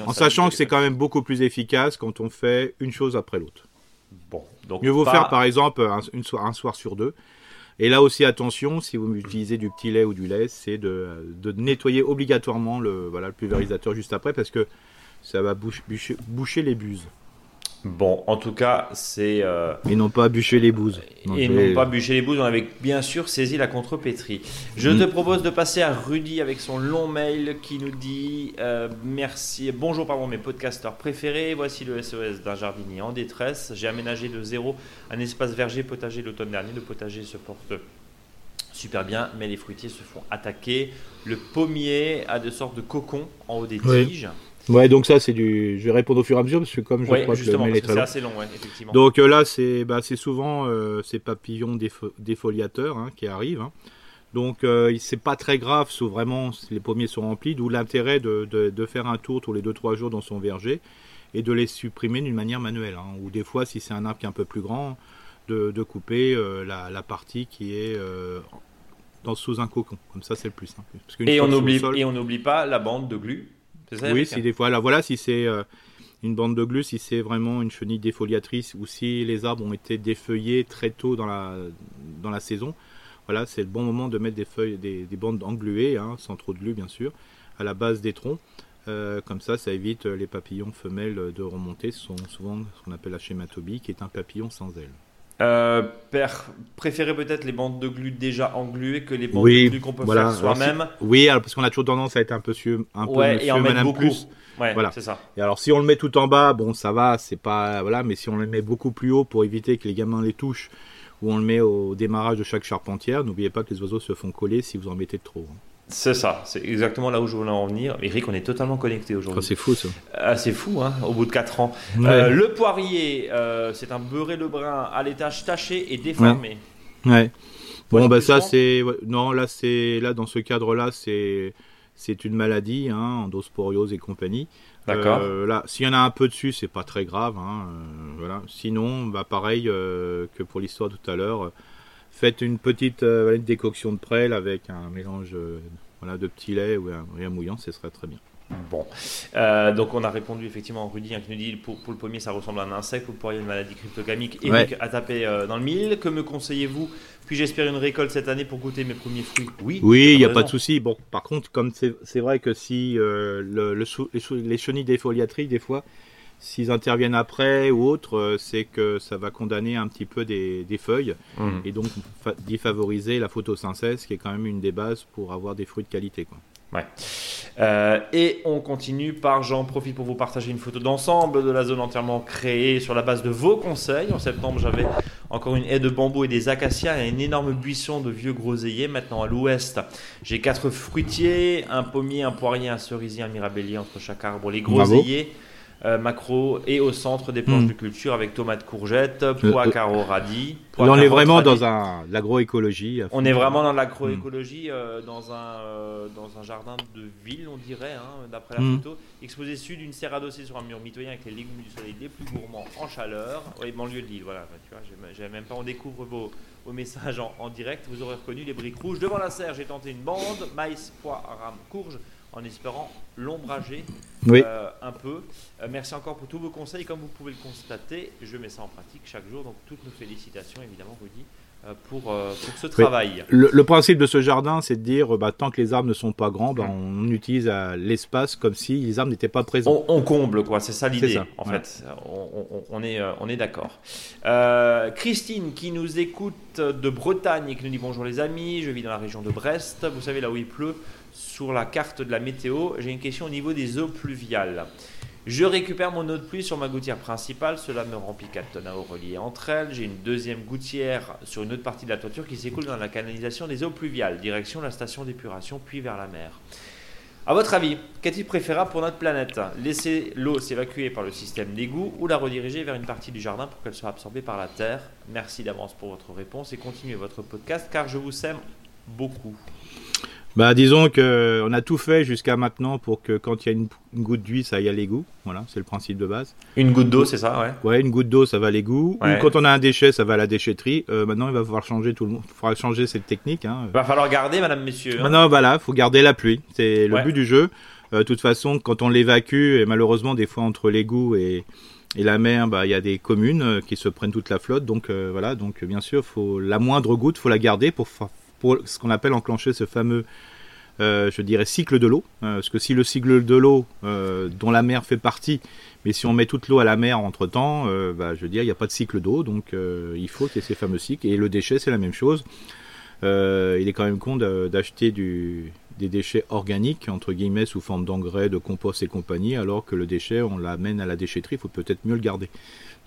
en sachant que c'est quand même beaucoup plus efficace quand on fait une chose après l'autre. Bon. Donc Mieux vaut faire par exemple un, une un soir sur deux. Et là aussi, attention, si vous utilisez du petit lait ou du lait, c'est de, de, nettoyer obligatoirement le, voilà, le pulvérisateur juste après parce que ça va boucher, les buses. Bon, en tout cas, c'est. Euh... Et non pas bûcher les bouses. et non pas bûcher les bouses, on avait bien sûr saisi la contrepétrie. Je mm. te propose de passer à Rudy avec son long mail qui nous dit euh, Merci, bonjour, pardon, mes podcasteurs préférés. Voici le SOS d'un jardinier en détresse. J'ai aménagé de zéro un espace verger potager l'automne dernier. Le potager se porte super bien, mais les fruitiers se font attaquer. Le pommier a de sortes de cocons en haut des tiges. Ouais, donc ça, c'est du. Je vais répondre au fur et à mesure parce que comme je crois que le mail est très long. assez long, effectivement. Donc euh, là, c'est bah, souvent euh, ces papillons défoliateurs hein, qui arrivent. Hein. Donc euh, c'est pas très grave, sauf vraiment si les pommiers sont remplis, d'où l'intérêt de, de, faire un tour tous les 2-3 jours dans son verger et de les supprimer d'une manière manuelle. Hein. Ou des fois, si c'est un arbre qui est un peu plus grand, de, de couper la, la, partie qui est dans, sous un cocon. Comme ça, c'est le plus simple. et, on oublie, et on n'oublie pas la bande de glu oui, si des fois, là, voilà, si c'est euh, une bande de glu, si c'est vraiment une chenille défoliatrice ou si les arbres ont été défeuillés très tôt dans la, dans la saison, voilà, c'est le bon moment de mettre des feuilles, des, bandes engluées, hein, sans trop de glu bien sûr, à la base des troncs. Euh, comme ça, ça évite les papillons femelles de remonter. Ce sont souvent ce qu'on appelle la schématobie, qui est un papillon sans ailes. Euh, préférer peut-être les bandes de glu déjà engluées que les bandes de glu qu'on peut faire soi-même. oui, parce qu'on a toujours tendance à être un peu sur un peu ouais, et en beaucoup. Plus. voilà. c'est ça. Et alors si on le met tout en bas, bon ça va, c'est pas voilà, mais si on le met beaucoup plus haut pour éviter que les gamins les touchent, ou on le met au démarrage de chaque charpentière, n'oubliez pas que les oiseaux se font coller si vous en mettez trop. Hein. C'est ça, c'est exactement là où je voulais en venir. Eric, on est totalement connecté aujourd'hui. Ah, c'est fou ça. Ah, c'est fou, hein, au bout de 4 ans. Euh, le poirier, euh, c'est un beurré le brun à l'étage taché et déformé. Ouais. Bon, bah ça c'est. Non, là, c'est. Là, dans ce cadre-là, c'est. C'est une maladie, hein, endosporiose et compagnie. D'accord. Euh, là, s'il y en a un peu dessus, c'est pas très grave. Hein, voilà. Sinon, bah, pareil que pour l'histoire tout à l'heure Faites une petite euh, décoction de prêle avec un mélange euh, voilà, de petit lait ou un rien mouillant, ce serait très bien. Bon, euh, donc on a répondu effectivement Rudy hein, qui nous dit pour, pour, le pommier ça ressemble à un insecte, vous pourriez une maladie cryptogamique. Eric a tapé dans le mille. Que me conseillez-vous? Puis-je espérer une récolte cette année pour goûter mes premiers fruits? Oui, oui, il n'y a pas de souci. Bon, par contre, comme c'est vrai que si le, le, les, les chenilles défoliatrices, des fois, S'ils interviennent après ou autre, euh, c'est que ça va condamner un petit peu des, feuilles mmh. et donc défavoriser la photosynthèse qui est quand même une des bases pour avoir des fruits de qualité. Quoi. Ouais. Euh, et on continue par j'en profite pour vous partager une photo d'ensemble de la zone entièrement créée sur la base de vos conseils. En septembre, j'avais encore une haie de bambou et des acacias et un énorme buisson de vieux groseilliers. Maintenant, à l'ouest, j'ai quatre fruitiers, un pommier, un poirier, un cerisier, un mirabellier entre chaque arbre. Les groseilliers. Euh, macro et au centre des planches hmm. de culture avec tomates courgettes, pois, carreaux, radis. on est vraiment dans l'agroécologie. On est vraiment dans l'agroécologie, euh, dans, un, euh, dans un jardin de ville, on dirait, hein, d'après la hmm. photo. Exposé sud, une serre adossée sur un mur mitoyen avec les légumes du soleil les plus gourmands en chaleur. Oui, banlieue de Lille, voilà. Tu vois, même pas, on découvre vos, vos messages en, en, direct. Vous aurez reconnu les briques rouges. Devant la serre, j'ai tenté une bande maïs, pois, rame, courge en espérant l'ombrager euh, un peu. Euh, merci encore pour tous vos conseils. Comme vous pouvez le constater, je mets ça en pratique chaque jour. Donc toutes nos félicitations, évidemment, Rudy, euh, pour, pour ce travail. Le, principe de ce jardin, c'est de dire, bah, tant que les arbres ne sont pas grands, bah, on utilise l'espace comme si les arbres n'étaient pas présents. On, comble, quoi. C'est ça l'idée, en fait. On, est, on est d'accord. Christine, qui nous écoute de Bretagne et qui nous dit bonjour les amis, je vis dans la région de Brest. Vous savez, là où il pleut, sur la carte de la météo, j'ai une question au niveau des eaux pluviales. Je récupère mon eau de pluie sur ma gouttière principale, cela me remplit 4 tonnes à eau reliées entre elles. J'ai une deuxième gouttière sur une autre partie de la toiture qui s'écoule dans la canalisation des eaux pluviales, direction la station d'épuration puis vers la mer. À votre avis, qu'est-il préférable pour notre planète? Laisser l'eau s'évacuer par le système d'égout ou la rediriger vers une partie du jardin pour qu'elle soit absorbée par la terre? Merci d'avance pour votre réponse et continuez votre podcast car je vous sème beaucoup. Bah, disons que on a tout fait jusqu'à maintenant pour que quand il y a une, goutte d'huile, ça aille à l'égout. Voilà, c'est le principe de base. Une goutte d'eau, c'est ça, ouais. Ouais, une goutte d'eau, ça va à l'égout. Ou quand on a un déchet, ça va à la déchetterie. Euh, maintenant, il va falloir changer tout le monde. Il faudra changer cette technique. Hein. Il va falloir garder, madame, messieurs. Hein. Maintenant, voilà, faut garder la pluie. C'est le but du jeu. Euh, de toute façon, quand on l'évacue, et malheureusement, des fois entre l'égout et et la mer, bah, il y a des communes euh, qui se prennent toute la flotte, donc voilà, donc bien sûr, faut la moindre goutte, faut la garder pour, pour ce qu'on appelle enclencher ce fameux euh, je dirais, cycle de l'eau. Euh, parce que si le cycle de l'eau, euh, dont la mer fait partie, mais si on met toute l'eau à la mer entre temps, bah, je veux dire, il n'y a pas de cycle d'eau, donc il faut qu'il y ait ces fameux cycles. Et le déchet, c'est la même chose. il est quand même con d'acheter des déchets organiques, entre guillemets, sous forme d'engrais, de compost et compagnie, alors que le déchet, on l'amène à la déchetterie, il faut peut-être mieux le garder.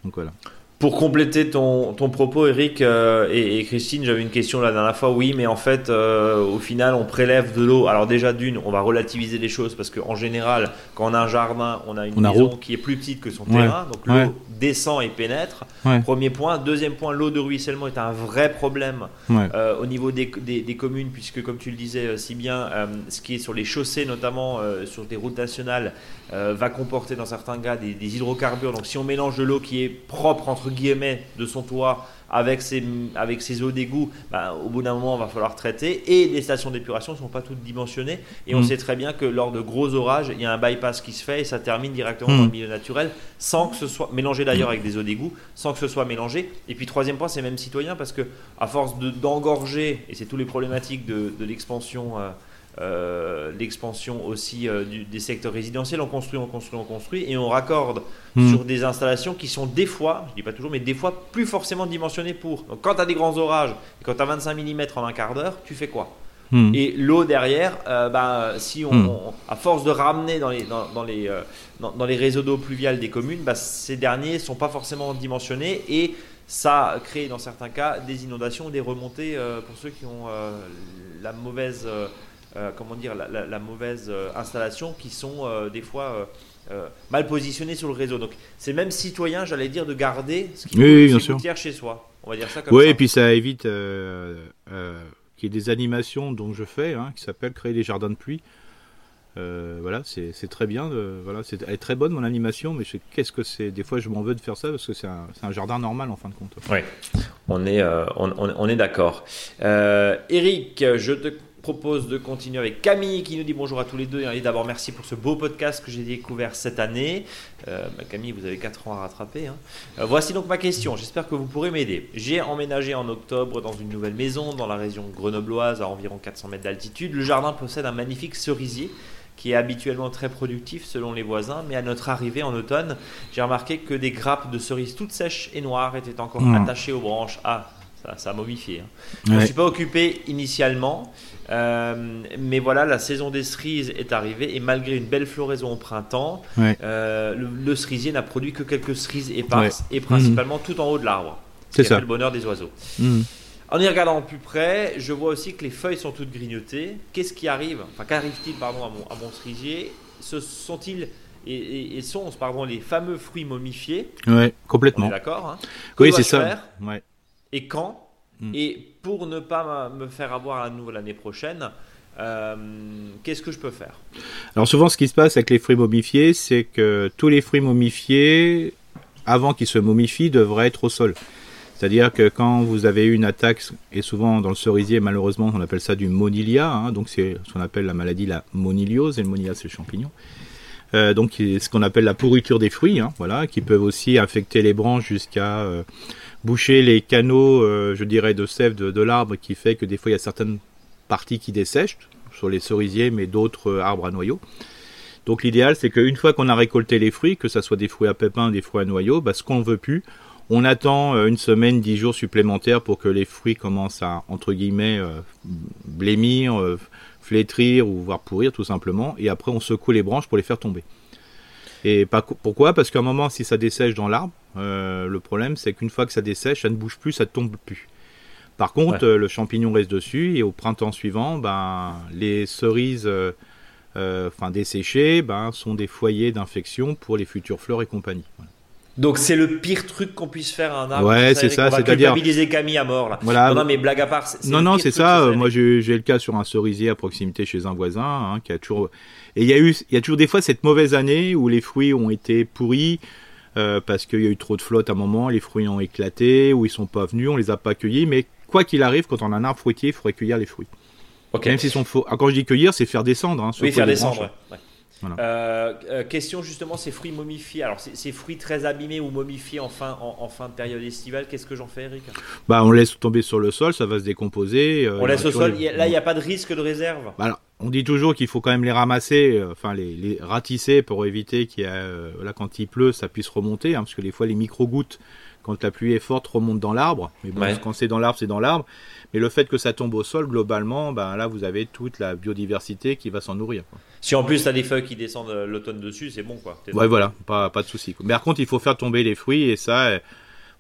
Donc voilà. Pour compléter ton, ton propos, Eric euh, et, Christine, j'avais une question la dernière fois. Oui, mais en fait, euh, au final, on prélève de l'eau. Alors déjà, d'une, on va relativiser les choses parce qu'en général, quand on a un jardin, on a une maison qui est plus petite que son terrain, donc l'eau descend et pénètre. Premier point. Deuxième point, l'eau de ruissellement est un vrai problème euh, au niveau des, des, communes, puisque comme tu le disais si bien, ce qui est sur les chaussées, notamment sur des routes nationales, va comporter dans certains cas des, des hydrocarbures. Donc si on mélange de l'eau qui est propre entre guillemets de son toit avec ses, avec ses eaux d'égout, bah, au bout d'un moment, il va falloir traiter. Et les stations d'épuration ne sont pas toutes dimensionnées. Et on mm. sait très bien que lors de gros orages, il y a un bypass qui se fait et ça termine directement mm. dans le milieu naturel, sans que ce soit mélangé d'ailleurs avec des eaux d'égout, sans que ce soit mélangé. Et puis troisième point, c'est même citoyen parce que à force d'engorger, et c'est tous les problématiques de, l'expansion. Euh, euh, l'expansion aussi euh, des secteurs résidentiels. On construit, on construit, on construit et on raccorde hmm. sur des installations qui sont des fois, je dis pas toujours, mais des fois plus forcément dimensionnées pour. Donc quand tu as des grands orages, et quand tu as 25 mm en un quart d'heure, tu fais quoi? Hmm. Et l'eau derrière, euh, bah, si hmm. on, à force de ramener dans les, dans, les, dans, les réseaux d'eau pluviale des communes, bah, ces derniers sont pas forcément dimensionnés et ça crée dans certains cas des inondations, des remontées pour ceux qui ont la mauvaise euh, comment dire, la, mauvaise euh, installation qui sont euh, des fois mal positionnées sur le réseau. Donc c'est même citoyen, j'allais dire, de garder ce qui oui, chez soi. On va dire ça comme oui, et puis ça évite qu'il y ait des animations dont je fais, hein, qui s'appellent créer des jardins de pluie. voilà, c'est très bien. voilà, c'est, elle est très bonne mon animation, mais qu'est-ce que c'est? Des fois, je m'en veux de faire ça parce que c'est un, un, jardin normal en fin de compte. Oui, on est, on, on, est d'accord. Eric, je te propose de continuer avec Camille qui nous dit bonjour à tous les deux. Et d'abord, merci pour ce beau podcast que j'ai découvert cette année. Euh, bah, Camille, vous avez 4 ans à rattraper. Hein. Euh, voici donc ma question. J'espère que vous pourrez m'aider. J'ai emménagé en octobre dans une nouvelle maison dans la région grenobloise à environ 400 mètres d'altitude. Le jardin possède un magnifique cerisier qui est habituellement très productif selon les voisins, mais à notre arrivée en automne, j'ai remarqué que des grappes de cerises toutes sèches et noires étaient encore mmh. attachées aux branches. Ah, ça, a momifié. Hein. Je ne suis pas occupé initialement, euh, mais voilà, la saison des cerises est arrivée et malgré une belle floraison au printemps, euh, le, cerisier n'a produit que quelques cerises éparses et principalement tout en haut de l'arbre. C'est ça. le bonheur des oiseaux. Mhm. En y regardant plus près, je vois aussi que les feuilles sont toutes grignotées. Qu'est-ce qui arrive Enfin, qu'arrive-t-il pardon à mon, à mon cerisier? Ce sont-ils et, sont pardon les fameux fruits momifiés? Oui, complètement. D'accord. Hein? Oui, c'est ça. Ouais et quand. Hmm. Et pour ne pas me faire avoir à nouveau l'année prochaine, euh, qu'est-ce que je peux faire? Alors souvent, ce qui se passe avec les fruits momifiés, c'est que tous les fruits momifiés, avant qu'ils se momifient, devraient être au sol. C'est-à-dire que quand vous avez eu une attaque, et souvent dans le cerisier, malheureusement, on appelle ça du monilia, hein, donc c'est ce qu'on appelle la maladie la moniliose, et le monilia c'est le champignon. Euh, donc ce qu'on appelle la pourriture des fruits, hein, voilà, qui peuvent aussi affecter les branches jusqu'à euh, boucher les canaux, euh, je dirais, de sève de, l'arbre, qui fait que des fois il y a certaines parties qui dessèchent sur les cerisiers, mais d'autres euh, arbres à noyaux. Donc l'idéal, c'est qu'une fois qu'on a récolté les fruits, que ce soit des fruits à pépins, des fruits à noyaux, bah, ce qu'on ne veut plus, on attend euh, une semaine, dix jours supplémentaires pour que les fruits commencent à, entre guillemets, blêmir, flétrir ou voire pourrir tout simplement, et après on secoue les branches pour les faire tomber. Et pourquoi? Parce qu'à un moment, si ça dessèche dans l'arbre, euh, le problème c'est qu'une fois que ça dessèche, ça ne bouge plus, ça ne tombe plus. Par contre, euh, le champignon reste dessus et au printemps suivant, ben, les cerises euh, enfin desséchés, ben, sont des foyers d'infection pour les futures fleurs et compagnie. Donc c'est le pire truc qu'on puisse faire à un arbre. Ouais, c'est ça. C'est-à-dire culpabiliser Camille à mort là. Voilà. Non, non, mais blague à part. Non, non, c'est ça. Moi, j'ai le cas sur un cerisier à proximité chez un voisin hein, qui a toujours. Et il y a eu, il y a toujours des fois cette mauvaise année où les fruits ont été pourris. Euh, parce qu'il y a eu trop de flotte à un moment, les fruits ont éclaté, ou ils sont pas venus, on les a pas cueillis, mais quoi qu'il arrive, quand on a un arbre fruitier, il faudrait cueillir les fruits. Même s'ils sont faux. Ah, quand je dis cueillir, c'est faire descendre. Hein, oui, faire descendre. Ouais. Euh, euh, question justement, ces fruits momifiés. Alors, ces fruits très abîmés ou momifiés en fin, en, fin de période estivale, qu'est-ce que j'en fais, Eric? Bah, on laisse tomber sur le sol, ça va se décomposer. Euh, on laisse au sol. Là, il n'y a pas de risque de réserve? Bah, alors, on dit toujours qu'il faut quand même les ramasser, enfin les, les, ratisser pour éviter qu'il y a, là, quand il pleut, ça puisse remonter, hein, parce que des fois les micro gouttes quand la pluie est forte, remonte dans l'arbre. Mais bon, quand c'est dans l'arbre, c'est dans l'arbre. Mais le fait que ça tombe au sol, globalement, ben là, vous avez toute la biodiversité qui va s'en nourrir. Si en plus tu as des feuilles qui descendent euh, l'automne dessus, c'est bon, quoi. Ouais, voilà, pas, pas de souci. Mais par contre, il faut faire tomber les fruits et ça.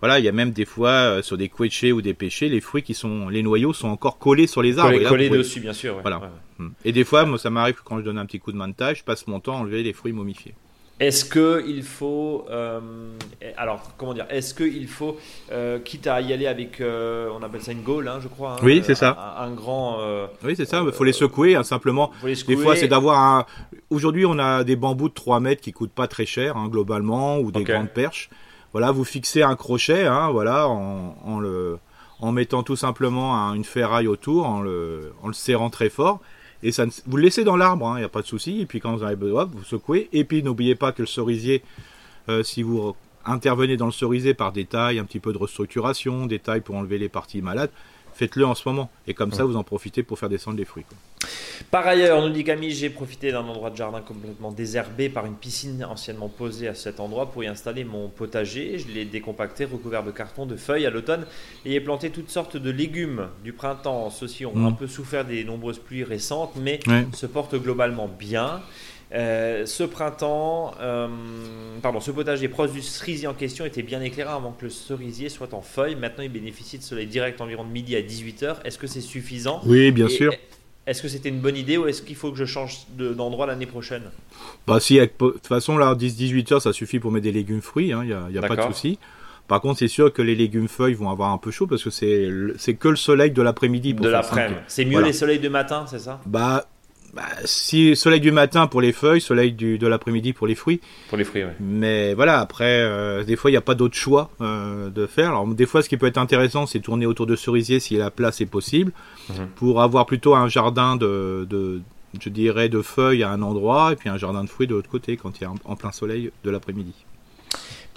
Voilà, il y a même des fois euh, sur des couetchés ou des pêchés, les fruits qui sont, les noyaux sont encore collés sur les arbres. Collés, dessus, bien sûr. Voilà. Hmm. Et des fois, moi, ça m'arrive quand je donne un petit coup de main de taille, je passe mon temps à enlever les fruits momifiés. Est-ce que il faut, euh, alors comment dire, est-ce que il faut, euh, quitte à y aller avec, euh, on appelle ça une gaule, hein, je crois. Hein, oui, c'est ça. Un, grand. oui, c'est ça. Il faut les secouer, hein, simplement. Les Des fois, c'est d'avoir un. Aujourd'hui, on a des bambous de 3 mètres qui coûtent pas très cher, globalement, ou des grandes perches. Voilà, vous fixez un crochet, voilà, en, mettant tout simplement une ferraille autour, en le, serrant très fort et ça, vous le laissez dans l'arbre, il hein, n'y a pas de souci. Et puis quand vous avez besoin, vous secouez. Et puis n'oubliez pas que le cerisier, euh, si vous intervenez dans le cerisier par des tailles, un petit peu de restructuration, des tailles pour enlever les parties malades, faites-le en ce moment. Et comme ça, vous en profitez pour faire descendre les fruits. Par ailleurs, nous dit Camille, j'ai profité d'un endroit de jardin complètement désherbé par une piscine anciennement posée à cet endroit pour y installer mon potager. Je l'ai décompacté, recouvert de carton, de feuilles à l'automne et y ai planté toutes sortes de légumes du printemps. Ceux-ci ont mm. un peu souffert des nombreuses pluies récentes, mais se portent globalement bien. Euh, ce printemps, euh, pardon, ce potager proche du cerisier en question était bien éclairé avant que le cerisier soit en feuilles. Maintenant, il bénéficie de soleil direct environ de midi à 18h. Est-ce que c'est suffisant? Oui, bien sûr. Est-ce que c'était une bonne idée ou est-ce qu'il faut que je change d'endroit l'année prochaine? Bah si, de toute façon là 10-18 heures ça suffit pour mettre des légumes fruits, il hein, n'y a, y a pas de souci. Par contre c'est sûr que les légumes feuilles vont avoir un peu chaud parce que c'est que le soleil de l'après-midi. De l'après-midi. C'est mieux les soleils de matin, c'est ça? Bah bah, si soleil du matin pour les feuilles, soleil du, de l'après-midi pour les fruits. Pour les fruits, oui. Mais voilà, après, euh, des fois, il n'y a pas d'autre choix euh, de faire. Alors, des fois, ce qui peut être intéressant, c'est tourner autour de cerisier si la place est possible, mhm. pour avoir plutôt un jardin de, de, je dirais, de feuilles à un endroit, et puis un jardin de fruits de l'autre côté, quand il y a en plein soleil de l'après-midi.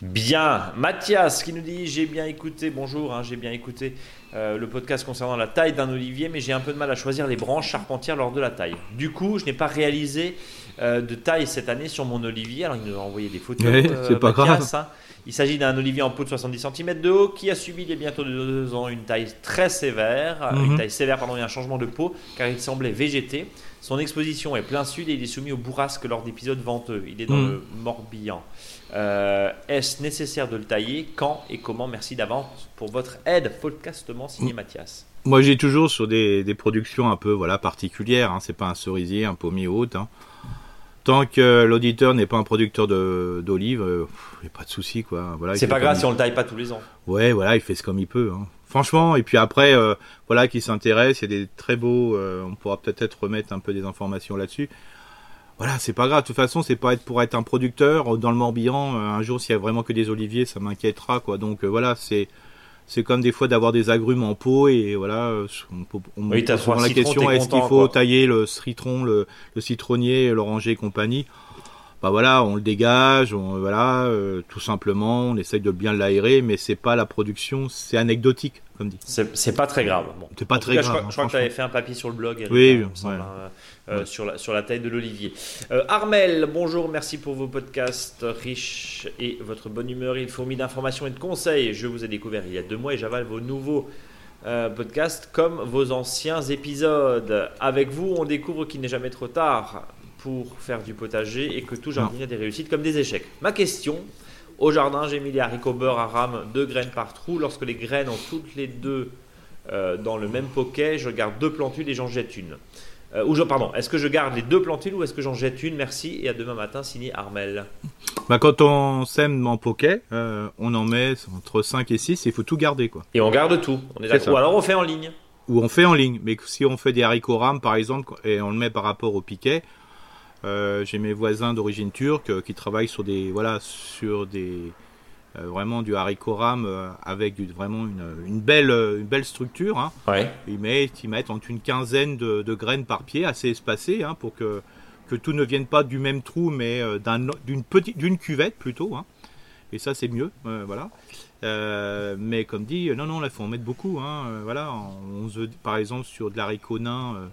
Bien, Mathias qui nous dit j'ai bien écouté, bonjour, hein, j'ai bien écouté euh, le podcast concernant la taille d'un olivier, mais j'ai un peu de mal à choisir les branches charpentières lors de la taille. Du coup, je n'ai pas réalisé euh, de taille cette année sur mon olivier. Alors, il nous a envoyé des photos. Euh, c'est pas grave. Hein. Il s'agit d'un olivier en pot de 70 cm de haut qui a subi il y a bientôt deux ans une taille très sévère, une mhm. taille sévère pardon, et un changement de peau car il semblait végéter. Son exposition est plein sud et il est soumis au bourrasque lors d'épisodes venteux. Il est dans mhm. le Morbihan. Euh, est-ce nécessaire de le tailler Quand et comment Merci d'avance pour votre aide. Podcastement signé Mathias. Moi, j'ai toujours sur des, productions un peu voilà particulières. Hein. C'est pas un cerisier, un pommier haute. Hein. Tant que l'auditeur n'est pas un producteur d'olives, il n'y a pas de souci quoi. Voilà. C'est pas grave si on le taille pas tous les ans. Ouais, voilà, il fait ce comme il peut. Hein. Franchement, et puis après, euh, voilà, qui s'intéresse, il y a des très beaux. Euh, on pourra peut-être remettre un peu des informations là-dessus voilà, c'est pas grave. De toute façon, c'est pas être pour être un producteur dans le Morbihan. Euh, un jour, s'il y a vraiment que des oliviers, ça m'inquiétera, quoi. Donc euh, voilà, c'est c'est comme des fois d'avoir des agrumes en pot et voilà. Euh, on, on, oui, souvent la question est-ce qu'il faut tailler le citron, le, le citronnier, l'oranger et compagnie? Bah voilà, on le dégage, on, voilà, tout simplement, on essaye de bien l'aérer, mais c'est pas la production, c'est anecdotique, comme dit. C'est pas très grave. Bon. C'est pas très grave. Je crois, je crois que tu avais fait un papier sur le blog. oui, ouais. Euh, sur, la, sur la taille de l'olivier. Euh, Armel, bonjour, merci pour vos podcasts riches et votre bonne humeur. Il fourmille d'informations et de conseils. Je vous ai découvert il y a deux mois et j'avale vos nouveaux euh, podcasts comme vos anciens épisodes. Avec vous, on découvre qu'il n'est jamais trop tard pour faire du potager et que tout jardinier a des réussites comme des échecs. Ma question, au jardin, j'ai mis les haricots beurre à rame, deux graines par trou. Lorsque les graines ont toutes les deux dans le même poquet, je garde deux plantules et j'en jette une. euh, ou je, pardon, est-ce que je garde les deux plantules ou est-ce que j'en jette une? Merci et à demain matin, signé Armel. Bah, quand on sème en poquet, euh, on en met entre 5 et 6, il faut tout garder. Quoi. Et on garde tout, on est, d'accord. Ou alors on fait en ligne. Ou on fait en ligne, mais si on fait des haricots rames par exemple, et on le met par rapport au piquet, euh, j'ai mes voisins d'origine turque qui travaillent sur des, voilà, sur des, euh, vraiment du haricot rame euh, avec vraiment une, belle, une belle structure. Hein. Ils, mettent, ils mettent entre une quinzaine de, graines par pied, assez espacées, hein, pour que, que tout ne vienne pas du même trou, mais euh, d'une petite, d'une cuvette plutôt. Hein. Et ça, c'est mieux, voilà. mais comme dit, non, non, là, il faut en mettre beaucoup. voilà, on, par exemple, sur de l'haricot nain,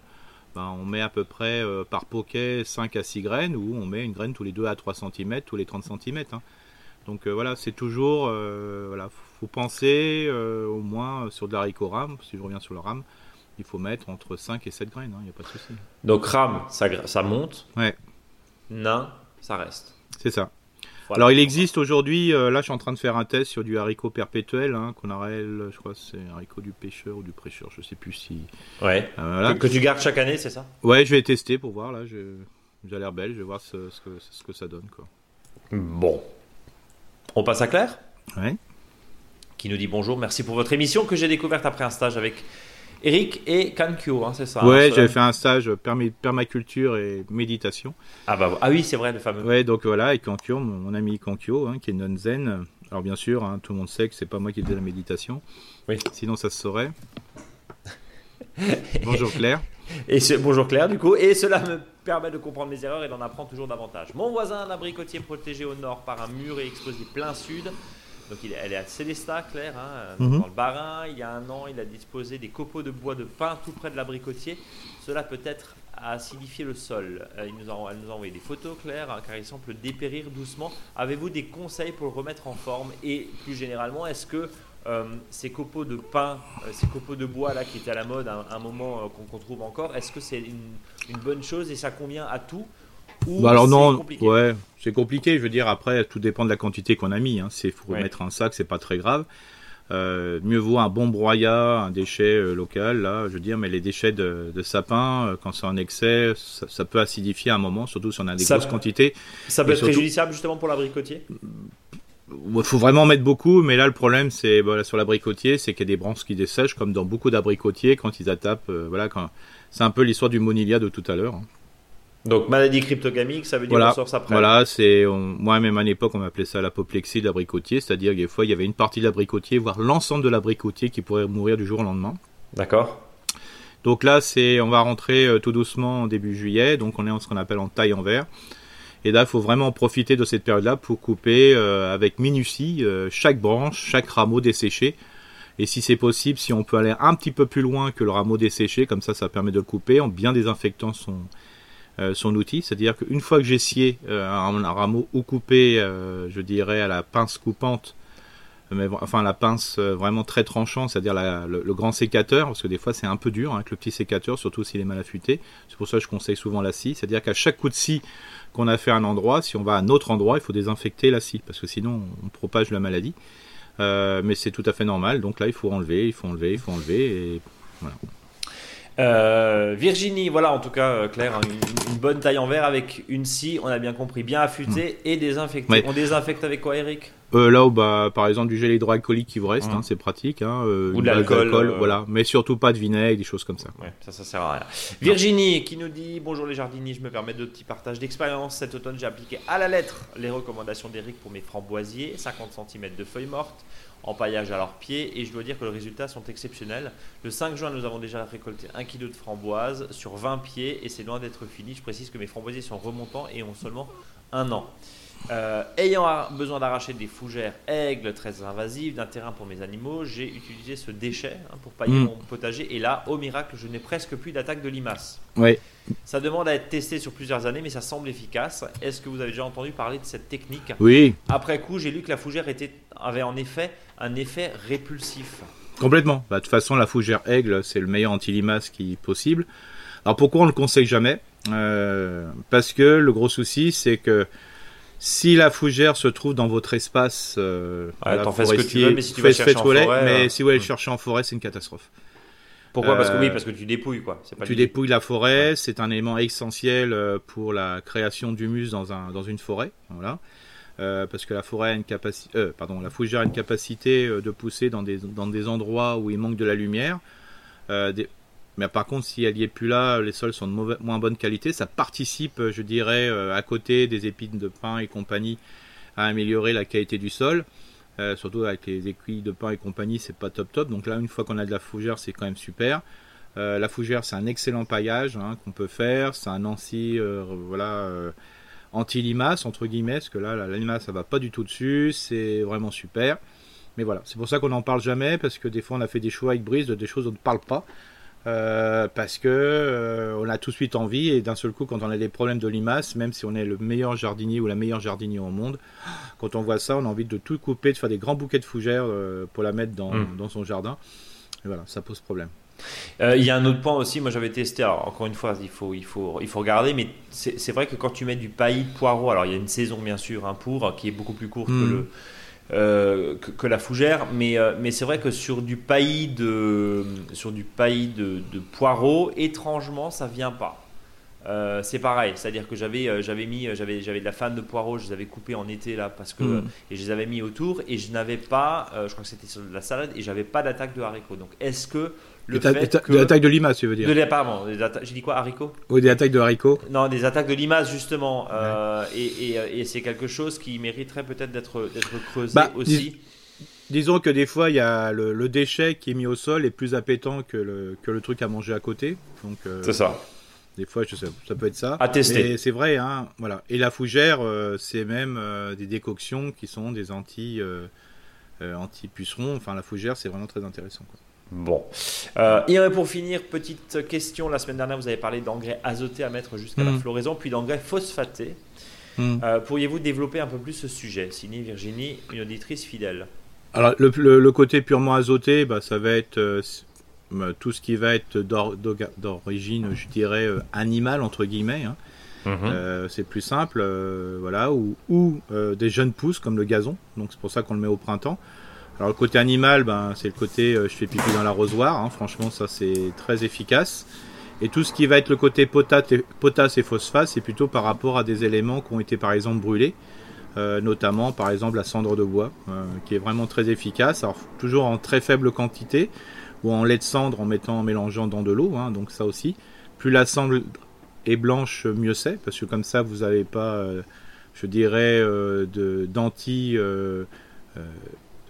ben, on met à peu près par poquet 5 à 6 graines, ou on met une graine tous les 2 à 3 cm, tous les 30 cm. Donc euh, voilà, c'est toujours, euh, voilà, faut penser euh, au moins sur de l'haricot rame, si je reviens sur le rame, il faut mettre entre 5 et 7 graines, il hein, n'y a pas de souci. Donc rame, ça, ça monte. Ouais. Nain, ça reste. C'est ça. Alors il existe aujourd'hui, là je suis en train de faire un test sur du haricot perpétuel, hein, qu'on appelle, je crois c'est haricot du pêcheur ou du prêcheur, je sais plus si. Ouais. que, tu gardes chaque année, c'est ça? Ouais, je vais tester pour voir, là, je... j'ai l'air belle, je vais voir ce, ce, que, ce que ça donne. Quoi. Bon, on passe à Claire? Oui. Qui nous dit bonjour, merci pour votre émission que j'ai découverte après un stage avec Eric et Kankyo, hein, c'est ça Oui, hein, j'avais fait un stage permaculture et méditation. Ah, bah, ah oui, c'est vrai, le fameux. Oui, donc voilà, et Kankyo, mon, ami Kankyo, hein, qui est non-zen. Alors bien sûr, tout le monde sait que c'est pas moi qui faisais la méditation. Oui. Sinon, ça se saurait. bonjour Claire. Et bonjour Claire, du coup. Et cela me permet de comprendre mes erreurs et d'en apprendre toujours davantage. Mon voisin, un abricotier protégé au nord par un mur et exposé plein sud. Donc il, elle est à Célestat, Claire, hein, mhm. dans le Barin. Il y a un an, il a disposé des copeaux de bois de pin tout près de l'abricotier. Cela peut-être à acidifier le sol. Euh, il nous a, elle nous a envoyé des photos, Claire, hein, car il semble dépérir doucement. Avez-vous des conseils pour le remettre en forme? Et plus généralement, est-ce que euh, ces copeaux de pin, euh, ces copeaux de bois là qui étaient à la mode à un, moment euh, qu'on trouve encore, est-ce que c'est une, bonne chose et ça convient à tout? Ou bah alors non, compliqué ouais, c'est compliqué. Je veux dire, après, tout dépend de la quantité qu'on a mis. Hein. C'est faut mettre un sac, c'est pas très grave. mieux vaut un bon broyat, un déchet local, là, je veux dire, mais les déchets de, sapin, quand c'est en excès, ça, peut acidifier à un moment, surtout si on a des grosses quantités. Ça peut être préjudiciable justement pour l'abricotier? Il faut vraiment mettre beaucoup, mais là le problème c'est voilà, sur l'abricotier, c'est qu'il y a des branches qui dessèchent, comme dans beaucoup d'abricotiers quand ils attaquent. Euh, voilà, quand c'est un peu l'histoire du monilia de tout à l'heure. Hein. Donc maladie cryptogamique, ça veut dire voilà, on sort après. Voilà, c'est moi même à l'époque on appelait ça l'apoplexie de l'abricotier, c'est-à-dire que des fois il y avait une partie de l'abricotier, voire l'ensemble de l'abricotier qui pourrait mourir du jour au lendemain. D'accord. Donc là c'est on va rentrer euh, tout doucement début juillet, donc on est en ce qu'on appelle en taille en verre. Et là, il faut vraiment profiter de cette période-là pour couper euh, avec minutie euh, chaque branche, chaque rameau desséché. Et si c'est possible, si on peut aller un petit peu plus loin que le rameau desséché, comme ça, ça permet de le couper en bien désinfectant son, son outil. C'est-à-dire qu'une fois que j'ai scié un, rameau ou coupé, je dirais à la pince coupante, mais enfin la pince vraiment très tranchante, c'est-à-dire le, grand sécateur, parce que des fois c'est un peu dur hein, avec le petit sécateur, surtout s'il est mal affûté. C'est pour ça que je conseille souvent la scie, c'est-à-dire qu'à chaque coup de scie qu'on a fait un endroit, si on va à un autre endroit, il faut désinfecter la scie, parce que sinon on propage la maladie. Euh, mais c'est tout à fait normal, donc là il faut enlever, il faut enlever, il faut enlever, et voilà. Euh, Virginie, voilà en tout cas euh, Claire, hein, une, bonne taille en verre avec une scie, on a bien compris, bien affûtée hmm. et désinfectée. On désinfecte avec quoi Eric? Euh, Là où bah, par exemple du gel hydroalcoolique qui vous reste, hmm. hein, c'est pratique. Hein, Ou de l'alcool. Voilà, mais surtout pas de vinaigre, des choses comme ça. Ouais, ça, ça sert à rien. Virginie qui nous dit Bonjour les jardiniers, je me permets de petits partages d'expérience. Cet automne, j'ai appliqué à la lettre les recommandations d'Eric pour mes framboisiers 50 cm de feuilles mortes paillage à leurs pieds et je dois dire que les résultats sont exceptionnels. Le 5 juin, nous avons déjà récolté 1 kg de framboises sur 20 pieds et c'est loin d'être fini. Je précise que mes framboisiers sont remontants et ont seulement un an. Euh, ayant besoin d'arracher des fougères aigles très invasives d'un terrain pour mes animaux, j'ai utilisé ce déchet hein, pour pailler mm. mon potager. Et là, au miracle, je n'ai presque plus d'attaque de limaces. Oui. Ça demande à être testé sur plusieurs années, mais ça semble efficace. Est-ce que vous avez déjà entendu parler de cette technique? Oui. Après coup, j'ai lu que la fougère était, avait en effet un effet répulsif. Complètement. Bah, de toute façon, la fougère aigle, c'est le meilleur anti-limace qui est possible. Alors pourquoi on le conseille jamais? Euh, Parce que le gros souci, c'est que si la fougère se trouve dans votre espace, euh, ouais, fais ce que tu veux, mais si tu vas chercher en forêt, mais si vous allez chercher en forêt, c'est une catastrophe. Pourquoi? Parce que oui, parce que tu dépouilles quoi. Pas tu dépouilles la forêt, c'est un élément essentiel pour la création d'humus dans, un, dans une forêt. Voilà. parce que la forêt a une capacité, pardon, la fougère a une capacité de pousser dans des, dans des endroits où il manque de la lumière. Des, mais par contre, si elle n'y est plus là, les sols sont de moins bonne qualité. Ça participe, je dirais, à côté des épines de pin et compagnie, à améliorer la qualité du sol. Euh, surtout avec les aiguilles de pain et compagnie, c'est pas top top. Donc là, une fois qu'on a de la fougère, c'est quand même super. Euh, la fougère, c'est un excellent paillage hein, qu'on peut faire. C'est un anti, euh, voilà, anti limace entre guillemets, parce que là, la, limace, ça va pas du tout dessus. C'est vraiment super. Mais voilà, c'est pour ça qu'on n'en parle jamais, parce que des fois, on a fait des choix avec Brise de des choses dont on ne parle pas. Euh, parce que euh, on a tout de suite envie et d'un seul coup quand on a des problèmes de limaces, même si on est le meilleur jardinier ou la meilleure jardinier au monde, quand on voit ça, on a envie de tout couper, de faire des grands bouquets de fougères euh, pour la mettre dans, hmm. dans, son jardin. Et voilà, ça pose problème. Il y a un autre point aussi, moi j'avais testé, alors encore une fois, il faut, il faut, il faut regarder, mais c'est vrai que quand tu mets du paillis de poireau, alors il y a une saison bien sûr, un pour, qui est beaucoup plus courte que hmm. le, euh, que, la fougère, mais, euh, mais c'est vrai que sur du paillis de, sur du paillis de, de poireaux, étrangement, ça vient pas. Euh, c'est pareil, c'est-à-dire que j'avais j'avais mis j'avais j'avais de la fan de poireaux, je les avais coupés en été là parce que mm. et je les avais mis autour et je n'avais pas, je crois que c'était sur de la salade et j'avais pas d'attaque de haricots. Donc est-ce que le fait que... Des attaques de limaces, tu veux dire de, Pardon, j'ai dit quoi, haricots? Oui, des attaques de haricots. Non, des attaques de limaces, justement. Euh, et, et, et c'est quelque chose qui mériterait peut-être d'être creusé bah, aussi. disons que des fois, il y a le, déchet qui est mis au sol est plus appétant que le, que le truc à manger à côté. Donc, euh, c'est ça. Des fois, je sais, ça peut être ça. À tester. C'est vrai, hein, voilà. Et la fougère, euh, c'est même des décoctions qui sont des anti, anti pucerons. Enfin, la fougère, c'est vraiment très intéressant. Quoi. Bon. Euh, et pour finir, petite question. La semaine dernière, vous avez parlé d'engrais azotés à mettre jusqu'à la mm. floraison, puis d'engrais phosphatés. Mm. Euh, pourriez-vous développer un peu plus ce sujet? Signé Virginie, une auditrice fidèle. Alors, le, côté purement azoté, bah, ça va être euh, tout ce qui va être d'origine, je dirais, euh, animale, entre guillemets. Hein. Mm-hmm. c'est plus simple, voilà, ou, ou des jeunes pousses comme le gazon, donc c'est pour ça qu'on le met au printemps. Alors le côté animal, ben, c'est le côté euh, je fais pipi dans l'arrosoir. Hein. Franchement, ça c'est très efficace. Et tout ce qui va être le côté potasse et, potasse phosphate, c'est plutôt par rapport à des éléments qui ont été par exemple brûlés, euh, notamment par exemple la cendre de bois, euh, qui est vraiment très efficace. Alors toujours en très faible quantité ou en lait de cendre en mettant, en mélangeant dans de l'eau. Hein, donc ça aussi. Plus la cendre est blanche, mieux c'est, parce que comme ça vous n'avez pas, je dirais, de d'anti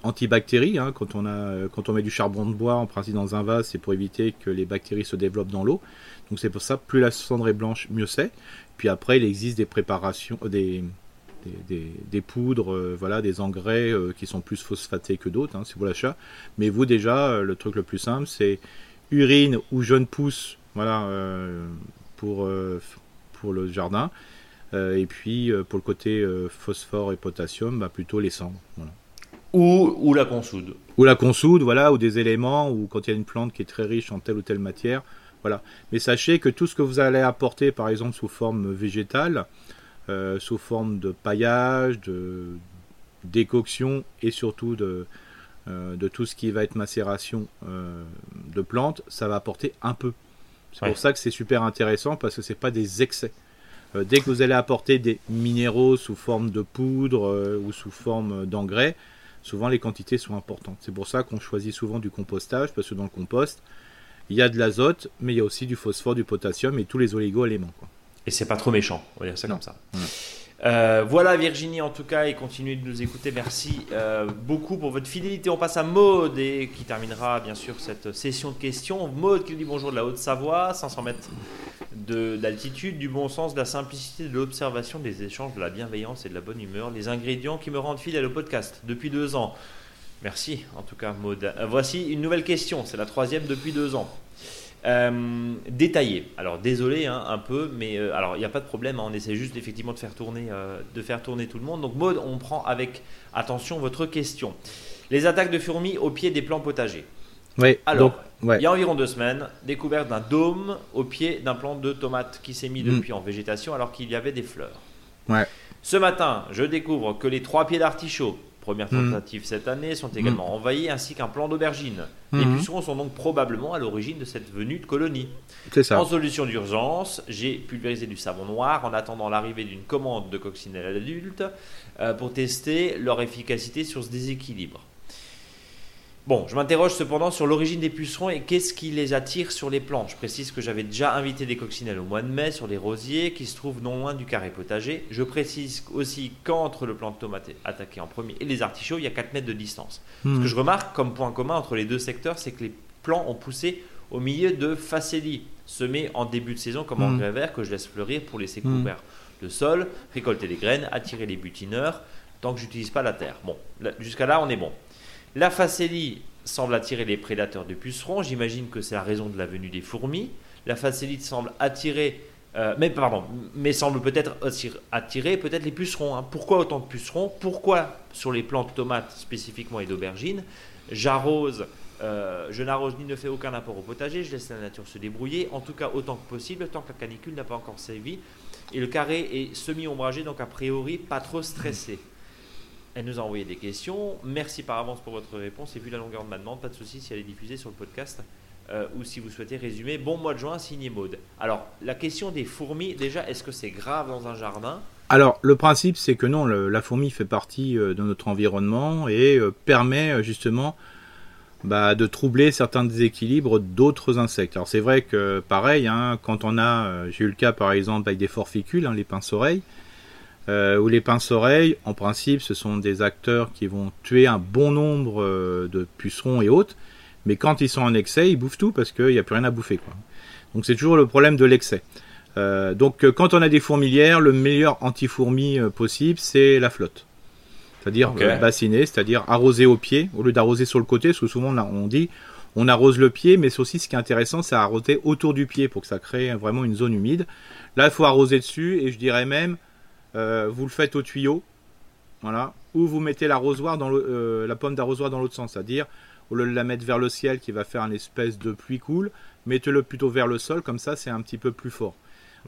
antibactéries. Hein, quand, on a, quand on met du charbon de bois en principe dans un vase, c'est pour éviter que les bactéries se développent dans l'eau. Donc c'est pour ça, plus la cendre est blanche, mieux c'est. Puis après, il existe des préparations, euh, des, poudres, euh, voilà, des engrais euh, qui sont plus phosphatés que d'autres, hein, c'est pour l'achat. Mais vous déjà, le truc le plus simple, c'est urine ou jeune pousse, voilà, pour, pour le jardin. et puis pour le côté phosphore et potassium, bah, plutôt les cendres. Voilà. Ou, la consoude. Ou la consoude, voilà, ou des éléments, ou quand il y a une plante qui est très riche en telle ou telle matière. Voilà. Mais sachez que tout ce que vous allez apporter, par exemple, sous forme végétale, euh, sous forme de paillage, de décoction et surtout de, euh, de tout ce qui va être macération euh, de plantes, ça va apporter un peu. C'est pour ça que c'est super intéressant parce que c'est pas des excès. dès que vous allez apporter des minéraux sous forme de poudre ou sous forme d'engrais, souvent les quantités sont importantes. C'est pour ça qu'on choisit souvent du compostage, parce que dans le compost, il y a de l'azote, mais il y a aussi du phosphore, du potassium et tous les oligo-éléments. Et c'est pas trop méchant, on va dire ça comme ça. Euh, voilà Virginie en tout cas et continuez de nous écouter. Merci euh, beaucoup pour votre fidélité. On passe à Maude et qui terminera bien sûr cette session de questions. Maude qui nous dit bonjour de la Haute-Savoie, 500 mètres d'altitude, du bon sens, de la simplicité, de l'observation, des échanges, de la bienveillance et de la bonne humeur. Les ingrédients qui me rendent fidèle au podcast depuis deux ans. Merci en tout cas Maude. Euh, voici une nouvelle question, c'est la troisième depuis deux ans. Euh, détaillé. Alors désolé hein, un peu, mais euh, alors il n'y a pas de problème. Hein, on essaie juste effectivement de faire tourner, de faire tourner tout le monde. Donc mode, on prend avec attention votre question. Les attaques de fourmis au pied des plants potagers. Oui. Alors, il y a environ deux semaines, découverte d'un dôme au pied d'un plant de tomates qui s'est mis mm. depuis en végétation alors qu'il y avait des fleurs. Ouais. Ce matin, je découvre que les trois pieds d'artichaut Première hmm. tentative cette année sont également hmm. envahies, ainsi qu'un plan d'aubergine. Les hmm. pucerons sont donc probablement à l'origine de cette venue de colonie. C'est ça. En solution d'urgence, j'ai pulvérisé du savon noir en attendant l'arrivée d'une commande de coccinelles adultes euh, pour tester leur efficacité sur ce déséquilibre. Bon, je m'interroge cependant sur l'origine des pucerons et qu'est-ce qui les attire sur les plantes. Je précise que j'avais déjà invité des coccinelles au mois de mai sur les rosiers qui se trouvent non loin du carré potager. Je précise aussi qu'entre le plant de tomate attaqué en premier et les artichauts, il y a 4 mètres de distance. Ce hmm. que je remarque comme point commun entre les deux secteurs, c'est que les plants ont poussé au milieu de facélies, semés en début de saison comme en engrais hmm. vert que je laisse fleurir pour laisser hmm. couvert le sol, récolter les graines, attirer les butineurs tant que j'utilise pas la terre. Bon, jusqu'à là, on est bon. La facélie semble attirer les prédateurs de pucerons. J'imagine que c'est la raison de la venue des fourmis. La facélite semble attirer, euh, mais pardon, mais semble peut-être attirer peut-être les pucerons. Hein. Pourquoi autant de pucerons? Pourquoi sur les plantes tomates spécifiquement et d'aubergines J'arrose, euh, je n'arrose ni ne fais aucun apport au potager. Je laisse la nature se débrouiller, en tout cas autant que possible, tant que la canicule n'a pas encore sévi. Et le carré est semi-ombragé, donc a priori pas trop stressé. Elle nous a envoyé des questions. Merci par avance pour votre réponse. Et vu la longueur de ma demande, pas de souci si elle est diffusée sur le podcast euh, ou si vous souhaitez résumer. Bon mois de juin, signé Maude. Alors, la question des fourmis, déjà, est-ce que c'est grave dans un jardin? Alors, le principe, c'est que non, la fourmi fait partie euh, de notre environnement et euh, permet justement bah, de troubler certains déséquilibres d'autres insectes. Alors, c'est vrai que, pareil, hein, quand on a, j'ai eu le cas par exemple avec des forficules, hein, les pinces-oreilles, euh, ou les pinces-oreilles, en principe, ce sont des acteurs qui vont tuer un bon nombre euh, de pucerons et autres, mais quand ils sont en excès, ils bouffent tout parce qu'il n'y a plus rien à bouffer. Quoi. Donc c'est toujours le problème de l'excès. Euh, donc quand on a des fourmilières, le meilleur anti-fourmi possible, c'est la flotte. C'est-à-dire bassiner, c'est-à-dire arroser au pied, au lieu d'arroser sur le côté, parce que souvent on dit on arrose le pied, mais aussi ce qui est intéressant, c'est arroser autour du pied pour que ça crée vraiment une zone humide. Là, il faut arroser dessus, et je dirais même, euh, vous le faites au tuyau, voilà, ou vous mettez l'arrosoir dans euh, la pomme d'arrosoir dans l'autre sens, c'est-à-dire au lieu de la mettre vers le ciel qui va faire une espèce de pluie cool, mettez-le plutôt vers le sol, comme ça c'est un petit peu plus fort.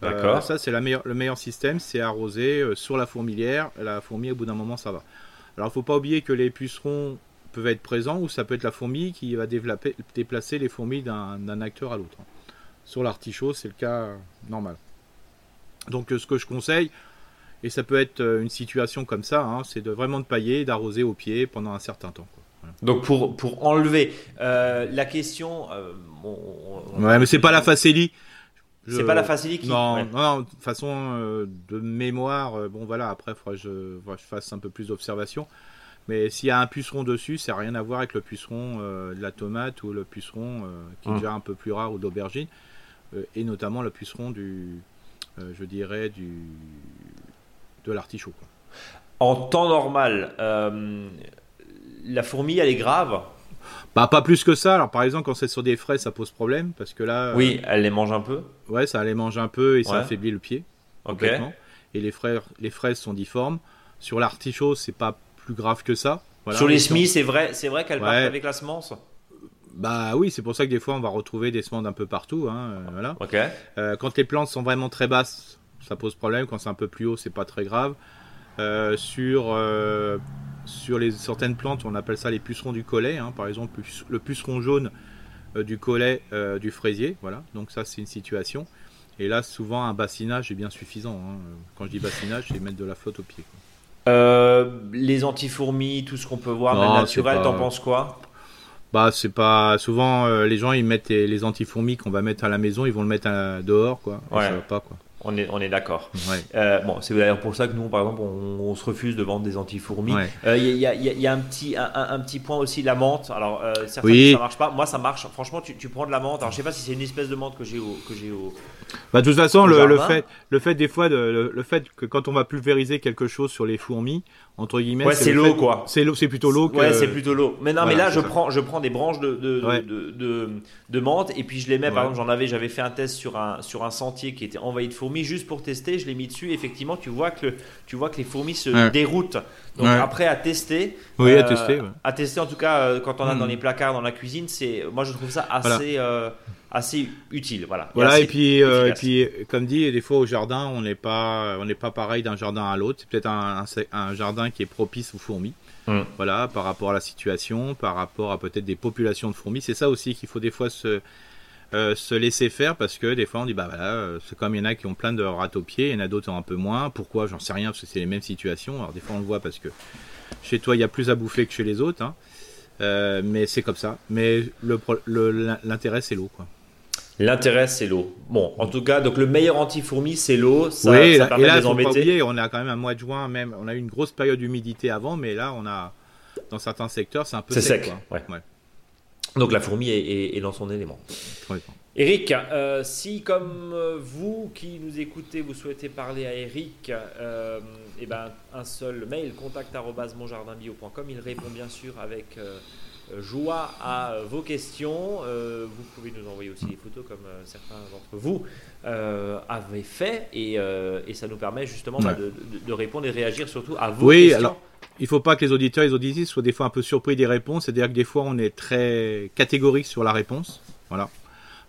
Euh, D'accord. ça c'est le meilleur système, c'est arroser sur la fourmilière. La fourmi au bout d'un moment ça va. Alors il faut pas oublier que les pucerons peuvent être présents ou ça peut être la fourmi qui va déplacer les fourmis d'un acteur à l'autre. Sur l'artichaut c'est le cas normal. Donc ce que je conseille, et ça peut être euh, une situation comme ça, hein, c'est de vraiment de pailler, d'arroser au pied pendant un certain temps. Donc pour, pour enlever euh, la question... Euh, ouais, mais c'est pas la facélie. C'est pas la facélie qui... Non, non, de façon de mémoire, bon voilà, après il faudra que je, je, fasse un peu plus d'observation. Mais s'il y a un puceron dessus, ça n'a rien à voir avec le puceron de la tomate ou le puceron qui est hum. déjà un peu plus rare ou d'aubergine, et notamment le puceron du, je dirais, du, de l'artichaut. En temps normal, euh, la fourmi, elle est grave bah, pas plus que ça. Alors, par exemple, quand c'est sur des fraises, ça pose problème parce que là. Oui, elle les mange un peu. Ouais, ça les mange un peu et ça affaiblit le pied. Complètement. Et les, fraises, les fraises sont difformes. Sur l'artichaut, c'est pas plus grave que ça. sur les semis, c'est vrai, c'est vrai qu'elles partent avec la semence. Bah oui, c'est pour ça que des fois on va retrouver des semences un peu partout. Hein, euh, voilà. Euh, quand les plantes sont vraiment très basses, ça pose problème. Quand c'est un peu plus haut, c'est pas très grave. Euh, sur, euh, sur les, certaines plantes, on appelle ça les pucerons du collet. Hein. par exemple, le puceron jaune euh, du collet du fraisier. Voilà, donc ça, c'est une situation. Et là, souvent, un bassinage est bien suffisant. Hein. Quand je dis bassinage, c'est mettre de la flotte au pied. les antifourmis, tout ce qu'on peut voir, non, naturel, t'en penses quoi? Bah c'est pas souvent les gens ils mettent les, les antifourmis qu'on va mettre à la maison ils vont le mettre dehors quoi ouais. ça va pas quoi on est, on est d'accord. Euh, bon, c'est d'ailleurs pour ça que nous, par exemple, on, se refuse de vendre des anti-fourmis. Il euh, y, a, y, a, un petit, un, petit point aussi, la menthe. Alors, euh, certains oui. ça marche pas. Moi, ça marche. Franchement, tu, tu, prends de la menthe. Alors, je sais pas si c'est une espèce de menthe que j'ai au, que j'ai au. Bah, de toute façon, le, le, fait, le fait des fois, de, le, fait que quand on va pulvériser quelque chose sur les fourmis, entre guillemets, ouais, c'est l'eau, quoi. C'est l'eau, c'est plutôt l'eau. Ouais, c'est plutôt l'eau. Mais non, mais là, je prends, je prends des branches de, de, de, de, de, menthe et puis je les mets. Par exemple, j'en avais, j'avais fait un test sur un, sur un sentier qui était envahi de fourmis juste pour tester je l'ai mis dessus. Effectivement, tu vois que, tu vois que les fourmis se déroutent. Donc après, à tester. Oui, à euh, tester. À tester, en tout cas, euh, quand on a dans hmm. les placards, dans la cuisine, c'est, moi je trouve ça assez. Euh, assez utile voilà voilà et, puis et puis comme dit des fois au jardin on n'est pas on n'est pas pareil d'un jardin à l'autre c'est peut-être un, un, jardin qui est propice aux fourmis Mm. Voilà, par rapport à la situation, par rapport à peut-être des populations de fourmis. C'est ça aussi qu'il faut des fois se, euh, se laisser faire parce que des fois on dit bah voilà, euh, c'est comme il y en a qui ont plein de rats au pied, il y en a d'autres un peu moins. Pourquoi? J'en sais rien parce que c'est les mêmes situations. Alors des fois on le voit parce que chez toi il y a plus à bouffer que chez les autres, hein. euh, mais c'est comme ça. Mais l'intérêt c'est l'eau quoi. L'intérêt, c'est l'eau. Bon, en tout cas, donc le meilleur anti-fourmi, c'est l'eau. Ça, oui, ça permet et là, de les embêter. on a quand même un mois de juin, même, on a eu une grosse période d'humidité avant, mais là, on a, dans certains secteurs, c'est un peu sec. sec Ouais. Donc la fourmi est, dans son élément. Eric, euh, si comme euh, vous qui nous écoutez, vous souhaitez parler à Eric, euh, eh ben, un seul mail, contact.monjardinbio.com, il répond bien sûr avec joie à vos questions. vous pouvez nous envoyer aussi des photos comme certains d'entre vous avaient fait et, ça nous permet justement bah, de, répondre et réagir surtout à vos oui, questions. Alors il faut pas que les auditeurs et les auditrices soient des fois un peu surpris des réponses. C'est-à-dire que des fois, on est très catégorique sur la réponse. Voilà.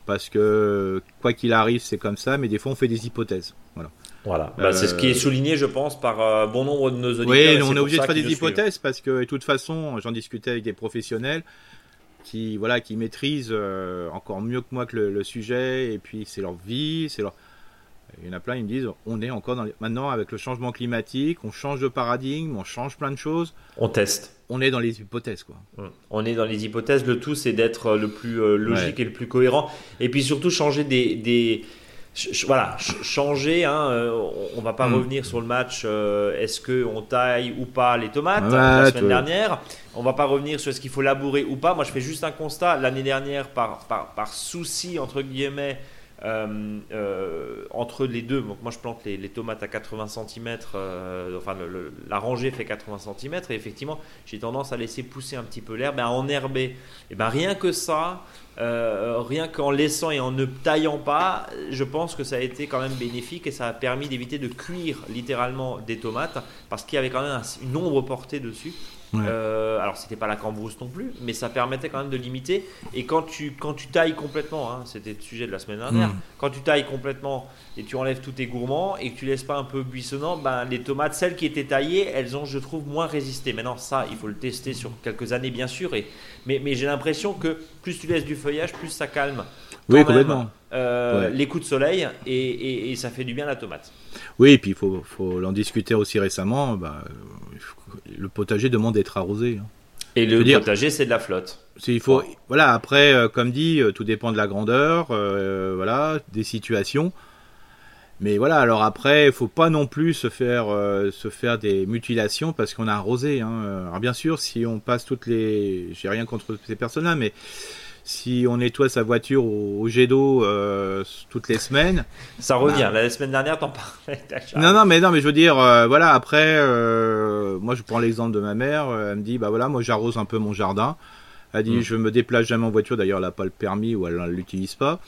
Parce que, quoi qu'il arrive, c'est comme ça, mais des fois, on fait des hypothèses. Voilà. Voilà. Bah, c'est ce qui est euh, souligné, je pense, par euh, bon nombre de nos auditeurs. Oui, on est obligé de faire des hypothèses parce que, de toute façon, j'en discutais avec des professionnels qui, voilà, qui maîtrisent euh, encore mieux que moi que le sujet, et puis c'est leur vie, c'est leur il y en a plein, ils me disent, on est encore dans maintenant avec le changement climatique, on change de paradigme, on change plein de choses. On teste. On est dans les hypothèses, quoi. Hum. On est dans les hypothèses. Le tout, c'est d'être le plus euh, logique et le plus cohérent. Et puis surtout changer des, des voilà, changer. Hein, euh, on va pas hum. revenir sur le match. Euh, est-ce que on taille ou pas les tomates la semaine dernière On va pas revenir sur est-ce qu'il faut labourer ou pas. Moi, je fais juste un constat. L'année dernière, par, par, par souci entre guillemets euh, euh, entre les deux, donc moi je plante les, tomates à 80 cm, euh, enfin la rangée fait 80 cm, et effectivement j'ai tendance à laisser pousser un petit peu l'herbe, à enherber. Et ben rien que ça, rien qu'en laissant et en ne taillant pas, je pense que ça a été quand même bénéfique et ça a permis d'éviter de cuire littéralement des tomates parce qu'il y avait quand même une ombre portée dessus. Euh, alors c'était pas la cambrousse non plus, mais ça permettait quand même de limiter. Et quand tu, quand tu tailles complètement, hein, c'était le sujet de la semaine dernière, mm. quand tu tailles complètement et tu enlèves tous tes gourmands et que tu laisses pas un peu buissonnant, ben, les tomates, celles qui étaient taillées, elles ont, je trouve, moins résisté. Maintenant, ça, il faut le tester sur quelques années, bien sûr. Et, mais, mais j'ai l'impression que plus tu laisses du feuillage, plus ça calme. Oui, complètement. Euh, les coups de soleil et, et, ça fait du bien à la tomate. Oui, et puis il faut, faut en discuter aussi récemment. Bah, le potager demande d'être arrosé. Hein. Et le potager, c'est de la flotte. Il faut, voilà. Après, euh, comme dit, euh, tout dépend de la grandeur, euh, voilà, des situations. Mais voilà, alors après, il faut pas non plus se faire se faire des mutilations parce qu'on a arrosé. Hein. Alors bien sûr, si on passe toutes les, j'ai rien contre ces personnes-là, mais si on nettoie sa voiture au, jet d'eau euh, toutes les semaines. Ça revient. Bah, la semaine dernière, t'en parlais. Non, non, mais non, mais je veux dire, euh, voilà. Après, euh, moi, je prends l'exemple de ma mère. elle me dit, bah voilà, moi, j'arrose un peu mon jardin. Elle dit, mm. je me déplace jamais en voiture. D'ailleurs, elle n'a pas le permis ou elle ne l'utilise pas.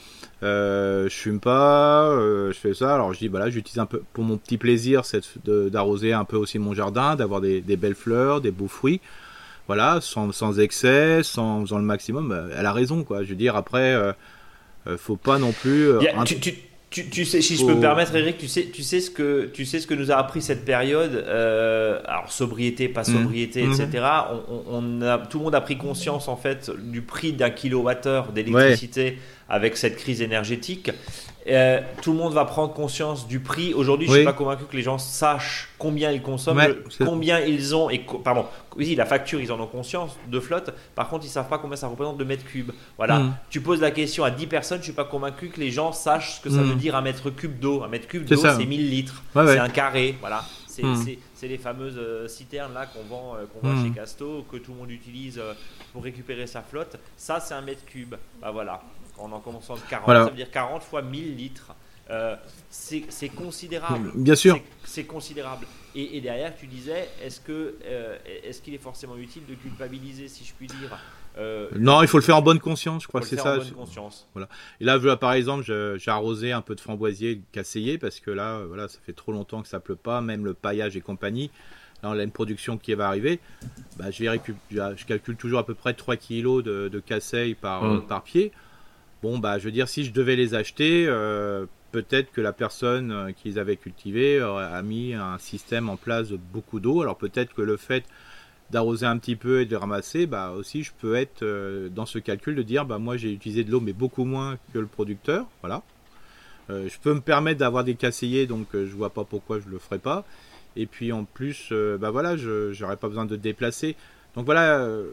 je fume pas. je fais ça. Alors, je dis, bah j'utilise un peu pour mon petit plaisir, c'est d'arroser un peu aussi mon jardin, d'avoir des, des belles fleurs, des beaux fruits voilà, sans, sans excès, sans faisant le maximum. Bah, elle a raison, quoi. Je veux dire, après, euh, euh faut pas non plus. Euh, tu, tu, sais, si je peux me permettre, Eric, tu sais, tu sais ce que tu sais ce que nous a appris cette période. Euh, alors sobriété, pas mmh. sobriété, etc. Mmh. On, a, tout le monde a pris conscience en fait du prix d'un kilowattheure d'électricité avec cette crise énergétique. Euh, tout le monde va prendre conscience du prix. Aujourd'hui, je ne suis pas convaincu que les gens sachent combien ils consomment, combien ils ont, et pardon, oui, la facture, ils en ont conscience de flotte. Par contre, ils ne savent pas combien ça représente de mètres cubes. Voilà. Hmm. Tu poses la question à 10 personnes, je ne suis pas convaincu que les gens sachent ce que ça hmm. veut dire un mètre cube d'eau. Un mètre cube d'eau, c'est 1000 litres. c'est un carré. Voilà. Hmm. C'est les fameuses euh, citernes là qu'on vend, euh, qu'on vend chez Casto, que tout le monde utilise pour récupérer sa flotte. Ça, c'est un mètre cube. Bah voilà en en commençant de 40, ça veut dire 40 fois 1000 litres. Euh, c'est considérable. Bien sûr. C'est considérable. Et, derrière, tu disais, est-ce que euh, est-ce qu'il est forcément utile de culpabiliser, si je puis dire euh, Non, il faut le faire en bonne conscience. Je crois que c'est ça. En bonne conscience. Voilà. Et là, par exemple, j'ai arrosé un peu de framboisier casseillé parce que là, voilà, ça fait trop longtemps que ça pleut pas, même le paillage et compagnie. Là, on a une production qui va arriver. Bah, je, vais je calcule toujours à peu près 3 kg de, de par, mmh. par pied. Bon, bah, je veux dire, si je devais les acheter, euh, peut-être que la personne euh, qui les avait cultivés a mis un système en place de beaucoup d'eau. Alors peut-être que le fait d'arroser un petit peu et de ramasser, bah aussi je peux être dans ce calcul de dire bah moi j'ai utilisé de l'eau mais beaucoup moins que le producteur, voilà. je peux me permettre d'avoir des casseillers donc je vois pas pourquoi je le ferai pas. Et puis en plus, bah voilà, je n'aurais pas besoin de déplacer. Donc voilà. Euh,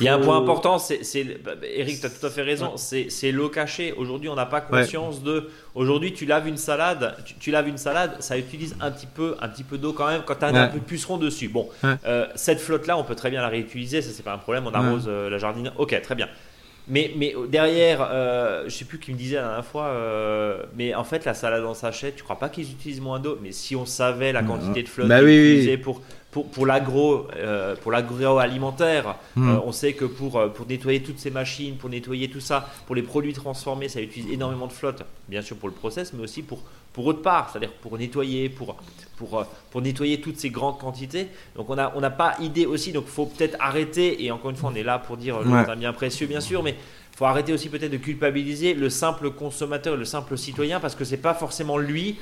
il, y a un point important, c'est, bah, Eric, tu as tout à fait raison, c'est, l'eau cachée. Aujourd'hui, on n'a pas conscience de. Aujourd'hui, tu laves une salade, tu, laves une salade, ça utilise un petit peu, un petit peu d'eau quand même quand tu as un, peu de puceron dessus. Bon, euh, cette flotte-là, on peut très bien la réutiliser, ça c'est pas un problème, on arrose euh, la jardine. Ok, très bien. Mais, mais derrière, je sais plus qui me disait la dernière fois, mais en fait, la salade en sachet, tu crois pas qu'ils utilisent moins d'eau? Mais si on savait la quantité de flotte bah qu'ils utilisaient pour, pour l'agro euh, pour l'agroalimentaire, hmm. euh, on sait que pour, euh, pour nettoyer toutes ces machines, pour nettoyer tout ça, pour les produits transformés, ça utilise énormément de flotte, bien sûr pour le process, mais aussi pour, pour autre part, c'est-à-dire pour nettoyer, pour, pour, pour nettoyer toutes ces grandes quantités. Donc on n'a on pas idée aussi, donc il faut peut-être arrêter, et encore une fois on est là pour dire le un bien précieux bien sûr, mais il faut arrêter aussi peut-être de culpabiliser le simple consommateur, le simple citoyen, parce que c'est pas forcément lui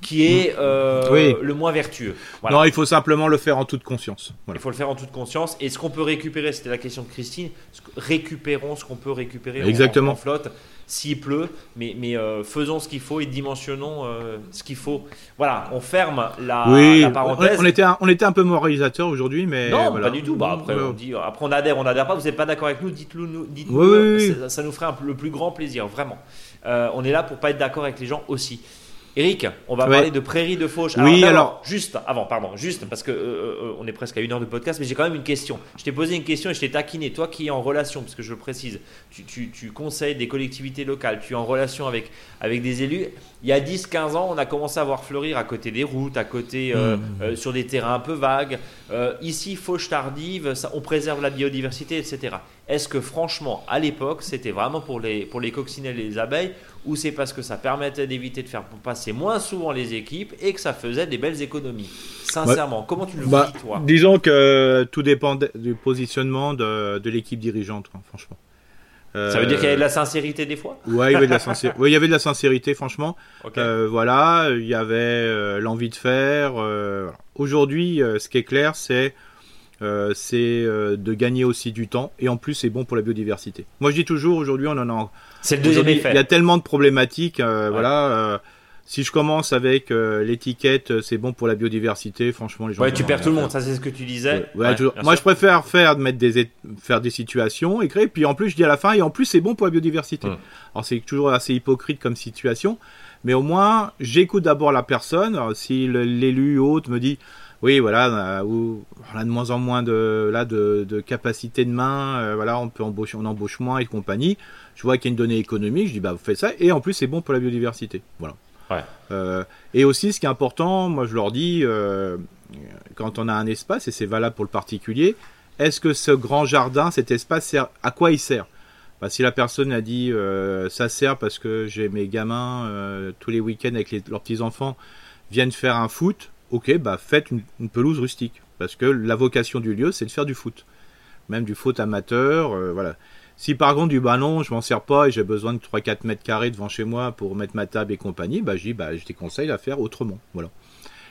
qui est euh, le moins vertueux. Non, il faut simplement le faire en toute conscience. Il faut le faire en toute conscience. Et ce qu'on peut récupérer, c'était la question de Christine, récupérons ce qu'on peut récupérer Exactement. En, flotte s'il pleut, mais, mais euh, faisons ce qu'il faut et dimensionnons euh, ce qu'il faut. Voilà, on ferme la, oui, parenthèse. On, était un, on était un peu moralisateur aujourd'hui, mais. Non, pas du tout. Bah, après, on dit, après, on adhère, on adhère pas. Vous n'êtes pas d'accord avec nous, dites-le nous. Dites -nous, ça, nous ferait le plus grand plaisir, vraiment. on est là pour pas être d'accord avec les gens aussi. Eric, on va parler de prairies de fauche. oui, alors juste avant, pardon, juste parce que euh, euh, on est presque à une heure de podcast, mais j'ai quand même une question. Je t'ai posé une question et je t'ai taquiné. Toi qui es en relation, parce que je le précise, tu, conseilles des collectivités locales, tu es en relation avec, avec des élus. Il y a 10-15 ans, on a commencé à voir fleurir à côté des routes, à côté euh, mmh. sur des terrains un peu vagues. ici, fauche tardive, ça, on préserve la biodiversité, etc. Est-ce que franchement, à l'époque, c'était vraiment pour les, pour les coccinelles et les abeilles ou c'est parce que ça permettait d'éviter de faire passer moins souvent les équipes et que ça faisait des belles économies? Sincèrement, comment tu le bah, vis, toi? Disons que tout dépend du positionnement de, de l'équipe dirigeante, hein, franchement. Ça veut dire qu'il y avait de la sincérité des fois? Ouais, il y avait de la sincérité. il y avait de la sincérité, franchement. Euh, voilà, il y avait euh, l'envie de faire. Euh, Aujourd'hui, ce qui est clair, c'est c'est de gagner aussi du temps et en plus c'est bon pour la biodiversité. Moi je dis toujours aujourd'hui on en a c'est le deuxième effet. Il y a tellement de problématiques. Euh, voilà. Euh, si je commence avec euh, l'étiquette, c'est bon pour la biodiversité. Franchement, les gens. Ouais, tu perds tout le monde. Ça, c'est ce que tu disais. moi, je préfère faire mettre des faire des situations et créer. Puis en plus, je dis à la fin, et en plus, c'est bon pour la biodiversité. Alors c'est toujours assez hypocrite comme situation, mais au moins, j'écoute d'abord la personne. si l'élu hôte me dit oui, voilà, on a de moins en moins de, là, de, de capacité de main, voilà, on peut embaucher, on embauche moins et compagnie je vois qu'il y a une donnée économique, je dis bah vous faites ça, et en plus c'est bon pour la biodiversité. Voilà. Euh, et aussi ce qui est important, moi je leur dis, euh, quand on a un espace, et c'est valable pour le particulier, est-ce que ce grand jardin, cet espace, sert, à quoi il sert? Bah, Si la personne a dit euh, ça sert parce que j'ai mes gamins tous les week-ends avec leurs petits-enfants viennent faire un foot, ok, bah faites une, une, pelouse rustique. Parce que la vocation du lieu, c'est de faire du foot. Même du foot amateur, voilà. Si par contre du ballon, je m'en sers pas et j'ai besoin de 3-4 mètres carrés devant chez moi pour mettre ma table et compagnie, bah, je dis, bah, je déconseille à faire autrement. Voilà.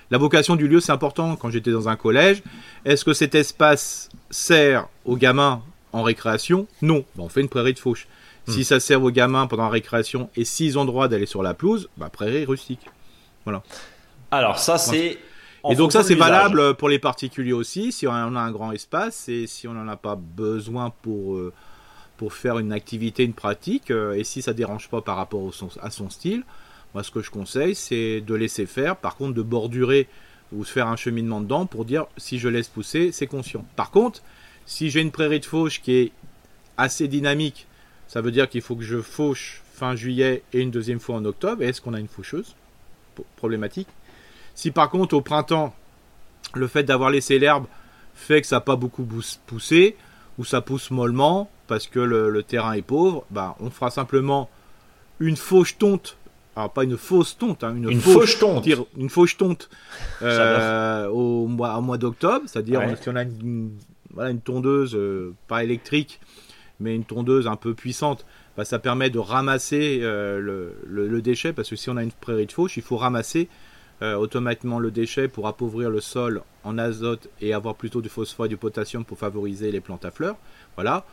La vocation du lieu, c'est important. Quand j'étais dans un collège, est-ce que cet espace sert aux gamins en récréation? Non. Bah, on fait une prairie de fauche. Si hmm. ça sert aux gamins pendant la récréation et s'ils ont droit d'aller sur la pelouse, bah, prairie rustique. Voilà. Alors ça, c'est... Et donc ça, c'est valable pour les particuliers aussi, si on a un grand espace et si on n'en a pas besoin pour... Euh, pour faire une activité, une pratique, euh, et si ça dérange pas par rapport à son style, moi ce que je conseille c'est de laisser faire, par contre de bordurer ou de faire un cheminement dedans pour dire si je laisse pousser, c'est conscient. Par contre, si j'ai une prairie de fauche qui est assez dynamique, ça veut dire qu'il faut que je fauche fin juillet et une deuxième fois en octobre, est-ce qu'on a une faucheuse Problématique? Si par contre au printemps, le fait d'avoir laissé l'herbe fait que ça n'a pas beaucoup poussé, ou ça pousse mollement, parce que le, terrain est pauvre, bah, on fera simplement une fauche tonte. Alors pas une fausse tonte, hein, une, fauche, tonte. Une fauche tonte euh, au mois, au mois d'octobre, c'est-à-dire si on a une, voilà, une tondeuse, euh, pas électrique, mais une tondeuse un peu puissante, bah, ça permet de ramasser euh, le, le, déchet, parce que si on a une prairie de fauche, il faut ramasser euh, automatiquement le déchet pour appauvrir le sol en azote et avoir plutôt du phosphore et du potassium pour favoriser les plantes à fleurs. Voilà.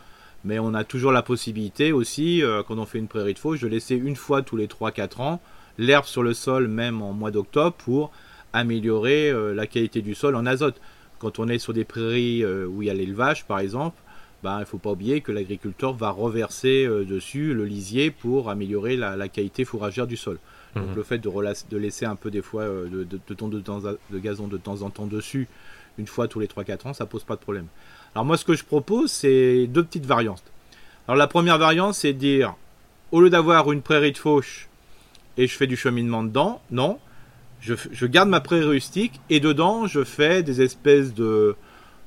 Mais on a toujours la possibilité aussi, euh, quand on fait une prairie de fauche, de laisser une fois tous les 3-4 ans l'herbe sur le sol, même en mois d'octobre, pour améliorer euh, la qualité du sol en azote. Quand on est sur des prairies où il y a l'élevage, par exemple, ben, il ne faut pas oublier que l'agriculteur va reverser dessus le lisier pour améliorer la qualité fourragère du sol. Donc mhm. le fait de, de, laisser un peu des fois euh, de, de, de, de, gazon de temps en temps dessus, une fois tous les 3-4 ans, ça pose pas de problème. Alors moi ce que je propose, c'est deux petites variantes. Alors la première variante, c'est dire, au lieu d'avoir une prairie de fauche et je fais du cheminement dedans, non, je, je garde ma prairie rustique et dedans je fais des espèces de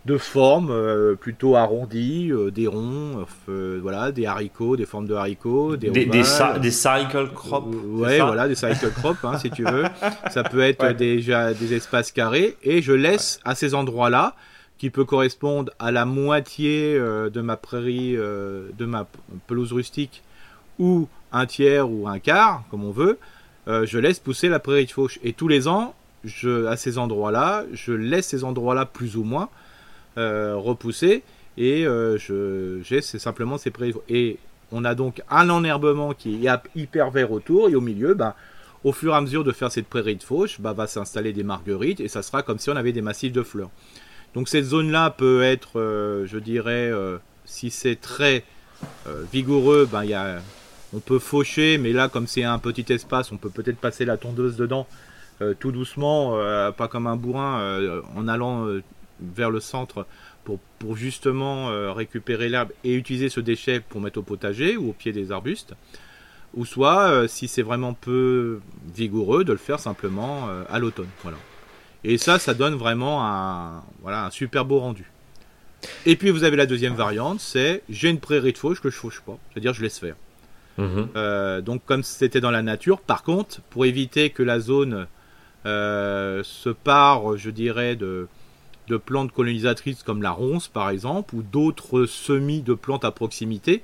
de formes euh, plutôt arrondies, euh, des ronds, euh, voilà, des haricots, des formes de haricots, des des, des, cycle crops. ouais, voilà, des cycle crops, hein, si tu veux. Ça peut être déjà des espaces carrés et je laisse à ces endroits-là qui peut correspondre à la moitié de ma prairie, de ma pelouse rustique ou un tiers ou un quart, comme on veut. je laisse pousser la prairie de fauche et tous les ans, je, à ces endroits-là, je laisse ces endroits-là plus ou moins euh, repoussé. Et euh, j'ai simplement ces pré et on a donc un enherbement qui est hyper vert autour. Et au milieu ben, au fur et à mesure de faire cette prairie de fauche bah, va s'installer des marguerites. Et ça sera comme si on avait des massifs de fleurs. Donc cette zone là peut être euh, je dirais si c'est très vigoureux ben, y a, on peut faucher. Mais là comme c'est un petit espace on peut peut-être passer la tondeuse dedans tout doucement pas comme un bourrin en allant vers le centre pour, pour justement euh, récupérer l'herbe et utiliser ce déchet pour mettre au potager ou au pied des arbustes. Ou soit, euh, si c'est vraiment peu vigoureux, de le faire simplement euh, à l'automne. Voilà. Et ça, ça donne vraiment un, voilà, un super beau rendu. Et puis vous avez la deuxième variante, c'est j'ai une prairie de fauche que je fauche pas, c'est-à-dire je laisse faire. Mhm. donc comme c'était dans la nature, par contre, pour éviter que la zone se pare, je dirais, de, de plantes colonisatrices comme la ronce par exemple, ou d'autres semis de plantes à proximité.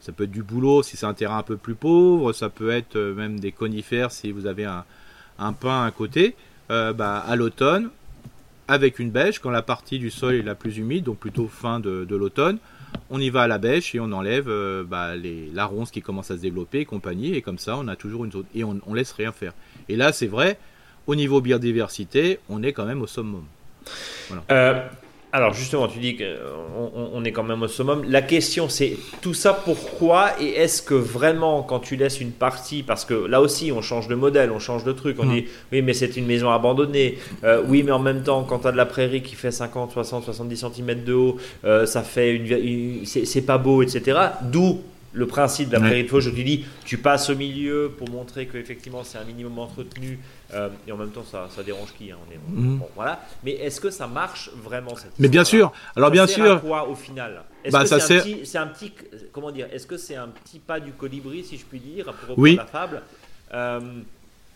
Ça peut être du bouleau si c'est un terrain un peu plus pauvre, ça peut être euh, même des conifères si vous avez un, un pin à côté. Euh, bah, à l'automne, avec une bêche, quand la partie du sol est la plus humide, donc plutôt fin de, l'automne, on y va à la bêche et on enlève euh, bah, les, la ronce qui commence à se développer et compagnie, et comme ça on a toujours une zone, et on, on laisse rien faire. Et là c'est vrai, au niveau biodiversité, on est quand même au summum. Euh, alors justement, tu dis qu'on on est quand même au summum. La question c'est tout ça pourquoi et est-ce que vraiment quand tu laisses une partie, parce que là aussi on change de modèle, on change de truc, on mm. dit oui mais c'est une maison abandonnée, euh, oui mais en même temps quand tu as de la prairie qui fait 50, 60, 70 cm de haut, euh, ça fait une, c'est pas beau, etc. D'où le principe de la prairie de fauche, je te dis, tu passes au milieu pour montrer qu'effectivement c'est un minimum entretenu euh, et en même temps ça, ça dérange qui hein, on est, mhm. voilà. Mais est-ce que ça marche vraiment cette Mais bien sûr. Alors bien sûr. À quoi au final Est-ce bah, que c'est un, petit, comment dire Est-ce que c'est un petit pas du colibri si je puis dire pour reprendre oui. la fable euh,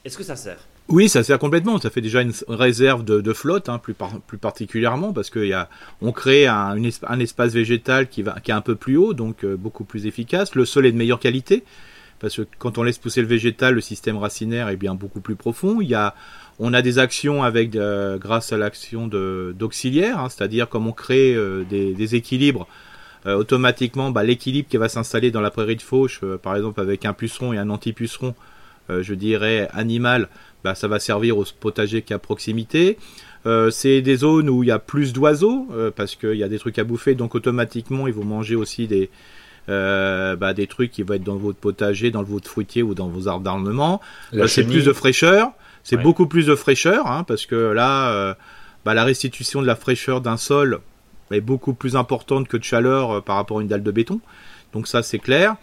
Est-ce que ça sert oui, ça sert complètement. Ça fait déjà une réserve de, flotte, hein, plus, plus particulièrement, parce qu'on on crée un, un, espace végétal qui, va, qui est un peu plus haut, donc euh, beaucoup plus efficace. Le sol est de meilleure qualité, parce que quand on laisse pousser le végétal, le système racinaire est bien beaucoup plus profond. Il y a, on a des actions avec, euh, grâce à l'action d'auxiliaires, hein, c'est-à-dire comme on crée euh, des, des, équilibres. automatiquement, bah, l'équilibre qui va s'installer dans la prairie de fauche, par exemple avec un puceron et un anti-puceron, je dirais animal, bah, ça va servir au potager qui est à proximité. Euh, c'est des zones où il y a plus d'oiseaux euh, parce qu'il y a des trucs à bouffer, donc automatiquement ils vont manger aussi des euh, bah, des trucs qui vont être dans votre potager, dans votre fruitier ou dans vos arbres d'ornement. c'est plus de fraîcheur, c'est beaucoup plus de fraîcheur hein, parce que là, bah, la restitution de la fraîcheur d'un sol est beaucoup plus importante que de chaleur par rapport à une dalle de béton. Donc ça c'est clair.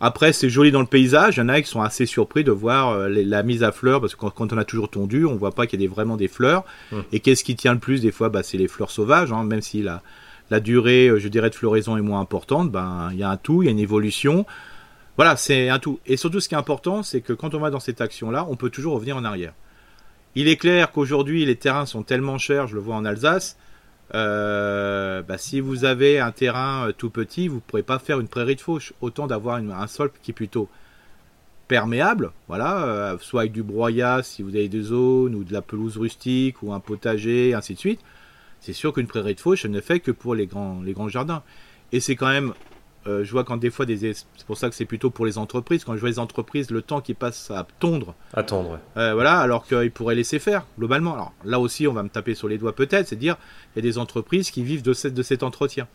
Après c'est joli dans le paysage, il y en a qui sont assez surpris de voir euh, la mise à fleurs parce que quand, on a toujours tondu, on voit pas qu'il y a vraiment des fleurs. Hum. Et qu'est-ce qui tient le plus des fois bah, c'est les fleurs sauvages, hein, même si la, la durée, euh, je dirais, de floraison est moins importante, ben il y a un tout, il y a une évolution. Voilà, c'est un tout. Et surtout ce qui est important, c'est que quand on va dans cette action-là, on peut toujours revenir en arrière. Il est clair qu'aujourd'hui les terrains sont tellement chers, je le vois en Alsace, euh, bah, si vous avez un terrain euh, tout petit, vous ne pourrez pas faire une prairie de fauche. Autant d'avoir un sol qui est plutôt perméable, voilà, euh, soit avec du broyat si vous avez des zones, ou de la pelouse rustique, ou un potager, ainsi de suite. C'est sûr qu'une prairie de fauche, elle ne fait que pour les grands, les grands jardins. Et c'est quand même, euh, je vois quand des fois, des, c'est pour ça que c'est plutôt pour les entreprises, quand je vois les entreprises, le temps qui passe à tondre, À tondre. ouais. euh, voilà, alors qu'ils pourraient laisser faire, globalement. Alors là aussi, on va me taper sur les doigts peut-être, c'est dire, il y a des entreprises qui vivent de, cette- de cet entretien.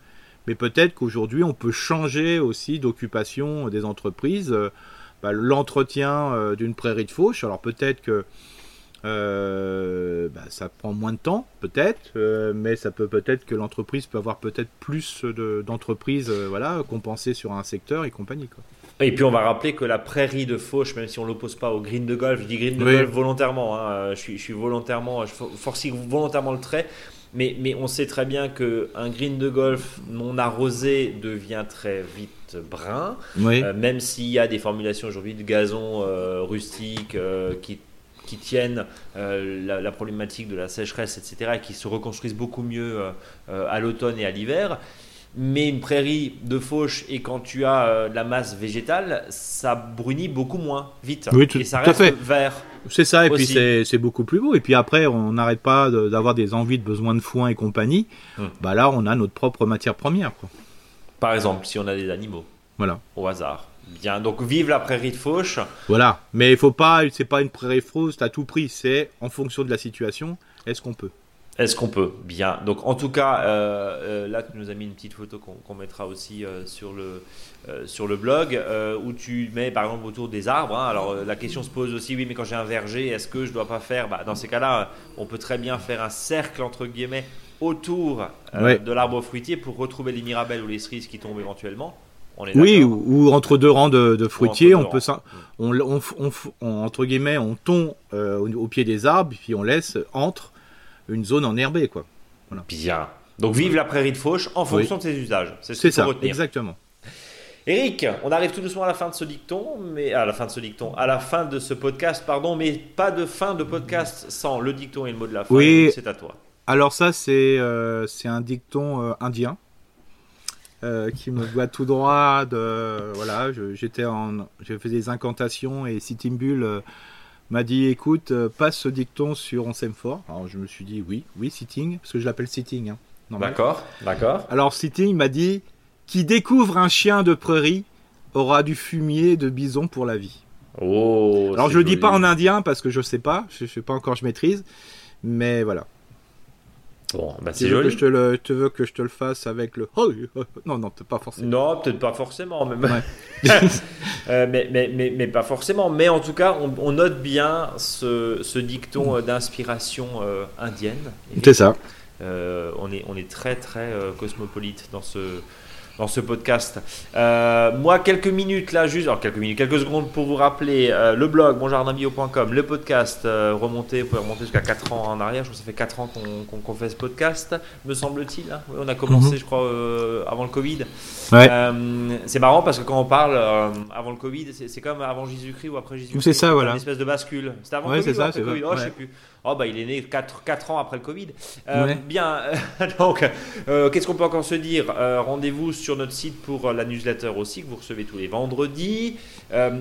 Mais peut-être qu'aujourd'hui, on peut changer aussi d'occupation des entreprises. euh, bah, L'entretien d'une prairie de fauche, alors peut-être que euh, bah, ça prend moins de temps, peut-être, euh, mais ça peut peut-être que l'entreprise peut avoir peut-être plus de- d'entreprises, euh, voilà, compensées sur un secteur et compagnie. Quoi. Et puis on va rappeler que la prairie de Fauche, même si on l'oppose pas au green de golf, je dis green de Oui. golf volontairement, hein, je, suis, je suis volontairement, je volontairement le trait, mais, mais on sait très bien qu'un green de golf non arrosé devient très vite brun, Oui, même s'il y a des formulations aujourd'hui de gazon rustique qui, qui tiennent euh, la, la problématique de la sécheresse, etc., et qui se reconstruisent beaucoup mieux euh, euh, à l'automne et à l'hiver. Mais une prairie de fauche, et quand tu as euh, de la masse végétale, ça brunit beaucoup moins vite. Oui, tout- et ça tout à reste fait. vert. C'est ça, et puis Aussi. c'est c'est beaucoup plus beau. Et puis après, on n'arrête pas de- d'avoir des envies, de besoins de foin et compagnie. Hum. Bah là, on a notre propre matière première. Quoi. Par exemple, si on a des animaux, Voilà. au hasard. Bien, donc vive la prairie de fauche. Voilà. Mais il faut pas, c'est pas une prairie fausse à tout prix. C'est en fonction de la situation. Est-ce qu'on peut? Est-ce qu'on peut? Bien. Donc, en tout cas, euh, euh, là, tu nous as mis une petite photo qu'on mettra aussi euh, sur, le, euh, sur le blog, où tu mets, par exemple, autour des arbres. hein. Alors, la question se pose aussi, oui, mais quand j'ai un verger, est-ce que je dois pas faire bah, Dans ces cas-là, on peut très bien faire un cercle, entre guillemets, autour Ouais. de l'arbre fruitier pour retrouver les mirabelles ou les cerises qui tombent éventuellement. On est Oui, ou, ou entre deux rangs de, de fruitiers, on peut rangs. on, on, on- on- entre guillemets, on tond euh, au, au pied des arbres, puis on laisse entre une zone enherbée, quoi. Bien. Donc, vive la prairie de fauche en fonction de ses usages. C'est ce ça, retenir. exactement. Eric, on arrive tout doucement à la fin de ce dicton, mais à la fin de ce dicton, à la fin de ce podcast, pardon, mais pas de fin de podcast sans le dicton et le mot de la fin. Oui. C'est à toi. Alors ça, c'est euh, un dicton euh, indien euh, qui me doit tout droit de voilà. je- J'étais en, j'ai fait des incantations et Sitting Bull euh, m'a dit écoute, euh, passe ce dicton sur On s'aime fort. Alors je me suis dit oui, oui Sitting, parce que je l'appelle Sitting. Hein. D'accord, d'accord. Alors Sitting m'a dit qui découvre un chien de prairie aura du fumier de bison pour la vie. Oh. Alors je le dis pas en indien parce que je sais pas, je, je sais pas encore, je maîtrise, mais voilà. Bon, bah Tu c'est veux, que joli. je te le, veux que je te le fasse avec le. Non, non, pas forcément. Non, peut-être pas forcément, mais, Ouais. Euh, mais, mais, mais, mais pas forcément. Mais en tout cas, on, on note bien ce, ce dicton euh, d'inspiration euh, indienne. C'est ça. Euh, on, est, on est très très euh, cosmopolite dans ce, dans ce podcast. Euh, moi, quelques minutes là, juste, alors quelques minutes, quelques secondes pour vous rappeler euh, le blog bonjardinbio.com, le podcast euh, remonté, vous pouvez remonter jusqu'à 4 ans en arrière. Je crois que ça fait 4 ans qu'on qu'on- qu'on fait ce podcast, me semble-t-il. hein. On a commencé, Mhm. je crois, euh, avant le Covid. Ouais. Euh, c'est marrant parce que quand on parle euh, avant le Covid, c'est comme avant Jésus-Christ ou après Jésus-Christ. C'est ça, voilà. Une espèce de bascule. C'était avant Ouais, le Covid ou ça, après c'est Covid? Ça, Oh, je ouais. sais plus. Oh, bah il est né 4, 4 ans après le Covid. Euh, Ouais. Bien, euh, donc, euh, qu'est-ce qu'on peut encore se dire? Rendez-vous sur notre site pour la newsletter aussi, que vous recevez tous les vendredis.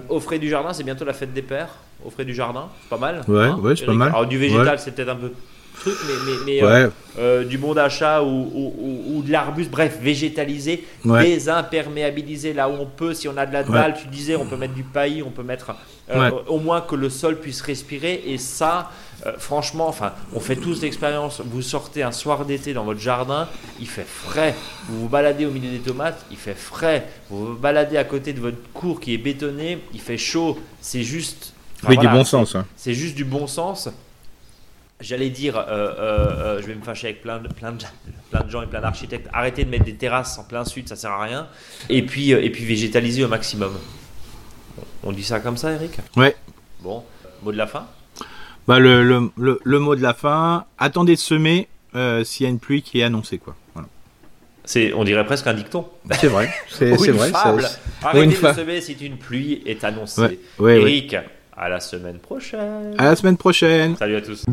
Au frais du jardin, c'est bientôt la fête des pères. Au frais du jardin, c'est pas mal. Ouais, ouais, c'est pas mal. Alors, du végétal, c'est peut-être un peu truc, mais, mais, mais, Ouais, euh, du bon d'achat ou, ou- ou- ou de l'arbuste, bref, végétalisé, Ouais. désimperméabilisé là où on peut. Si on a de la dalle, tu disais, on peut mettre du paillis, on peut mettre euh, au moins que le sol puisse respirer. Et ça, euh, franchement, enfin, on fait tous l'expérience. Vous sortez un soir d'été dans votre jardin, il fait frais. Vous vous baladez au milieu des tomates, il fait frais. Vous vous baladez à côté de votre cour qui est bétonné, il fait chaud. C'est juste. enfin, oui, voilà, du bon sens. hein. c'est juste du bon sens. J'allais dire, euh, euh, euh, je vais me fâcher avec plein de, plein, de, plein de gens et plein d'architectes. Arrêtez de mettre des terrasses en plein sud, ça sert à rien. Et puis, euh, et puis végétaliser au maximum. On dit ça comme ça, Eric? Ouais. Bon, mot de la fin? bah, le, le, le, mot de la fin, attendez de semer euh, s'il y a une pluie qui est annoncée. Quoi. Voilà. C'est, on dirait presque un dicton. C'est vrai. C'est, c'est vrai. Fable. Arrêtez une de semer si une pluie est annoncée. Ouais, ouais, Eric, ouais. à la semaine prochaine. À la semaine prochaine. Salut à tous.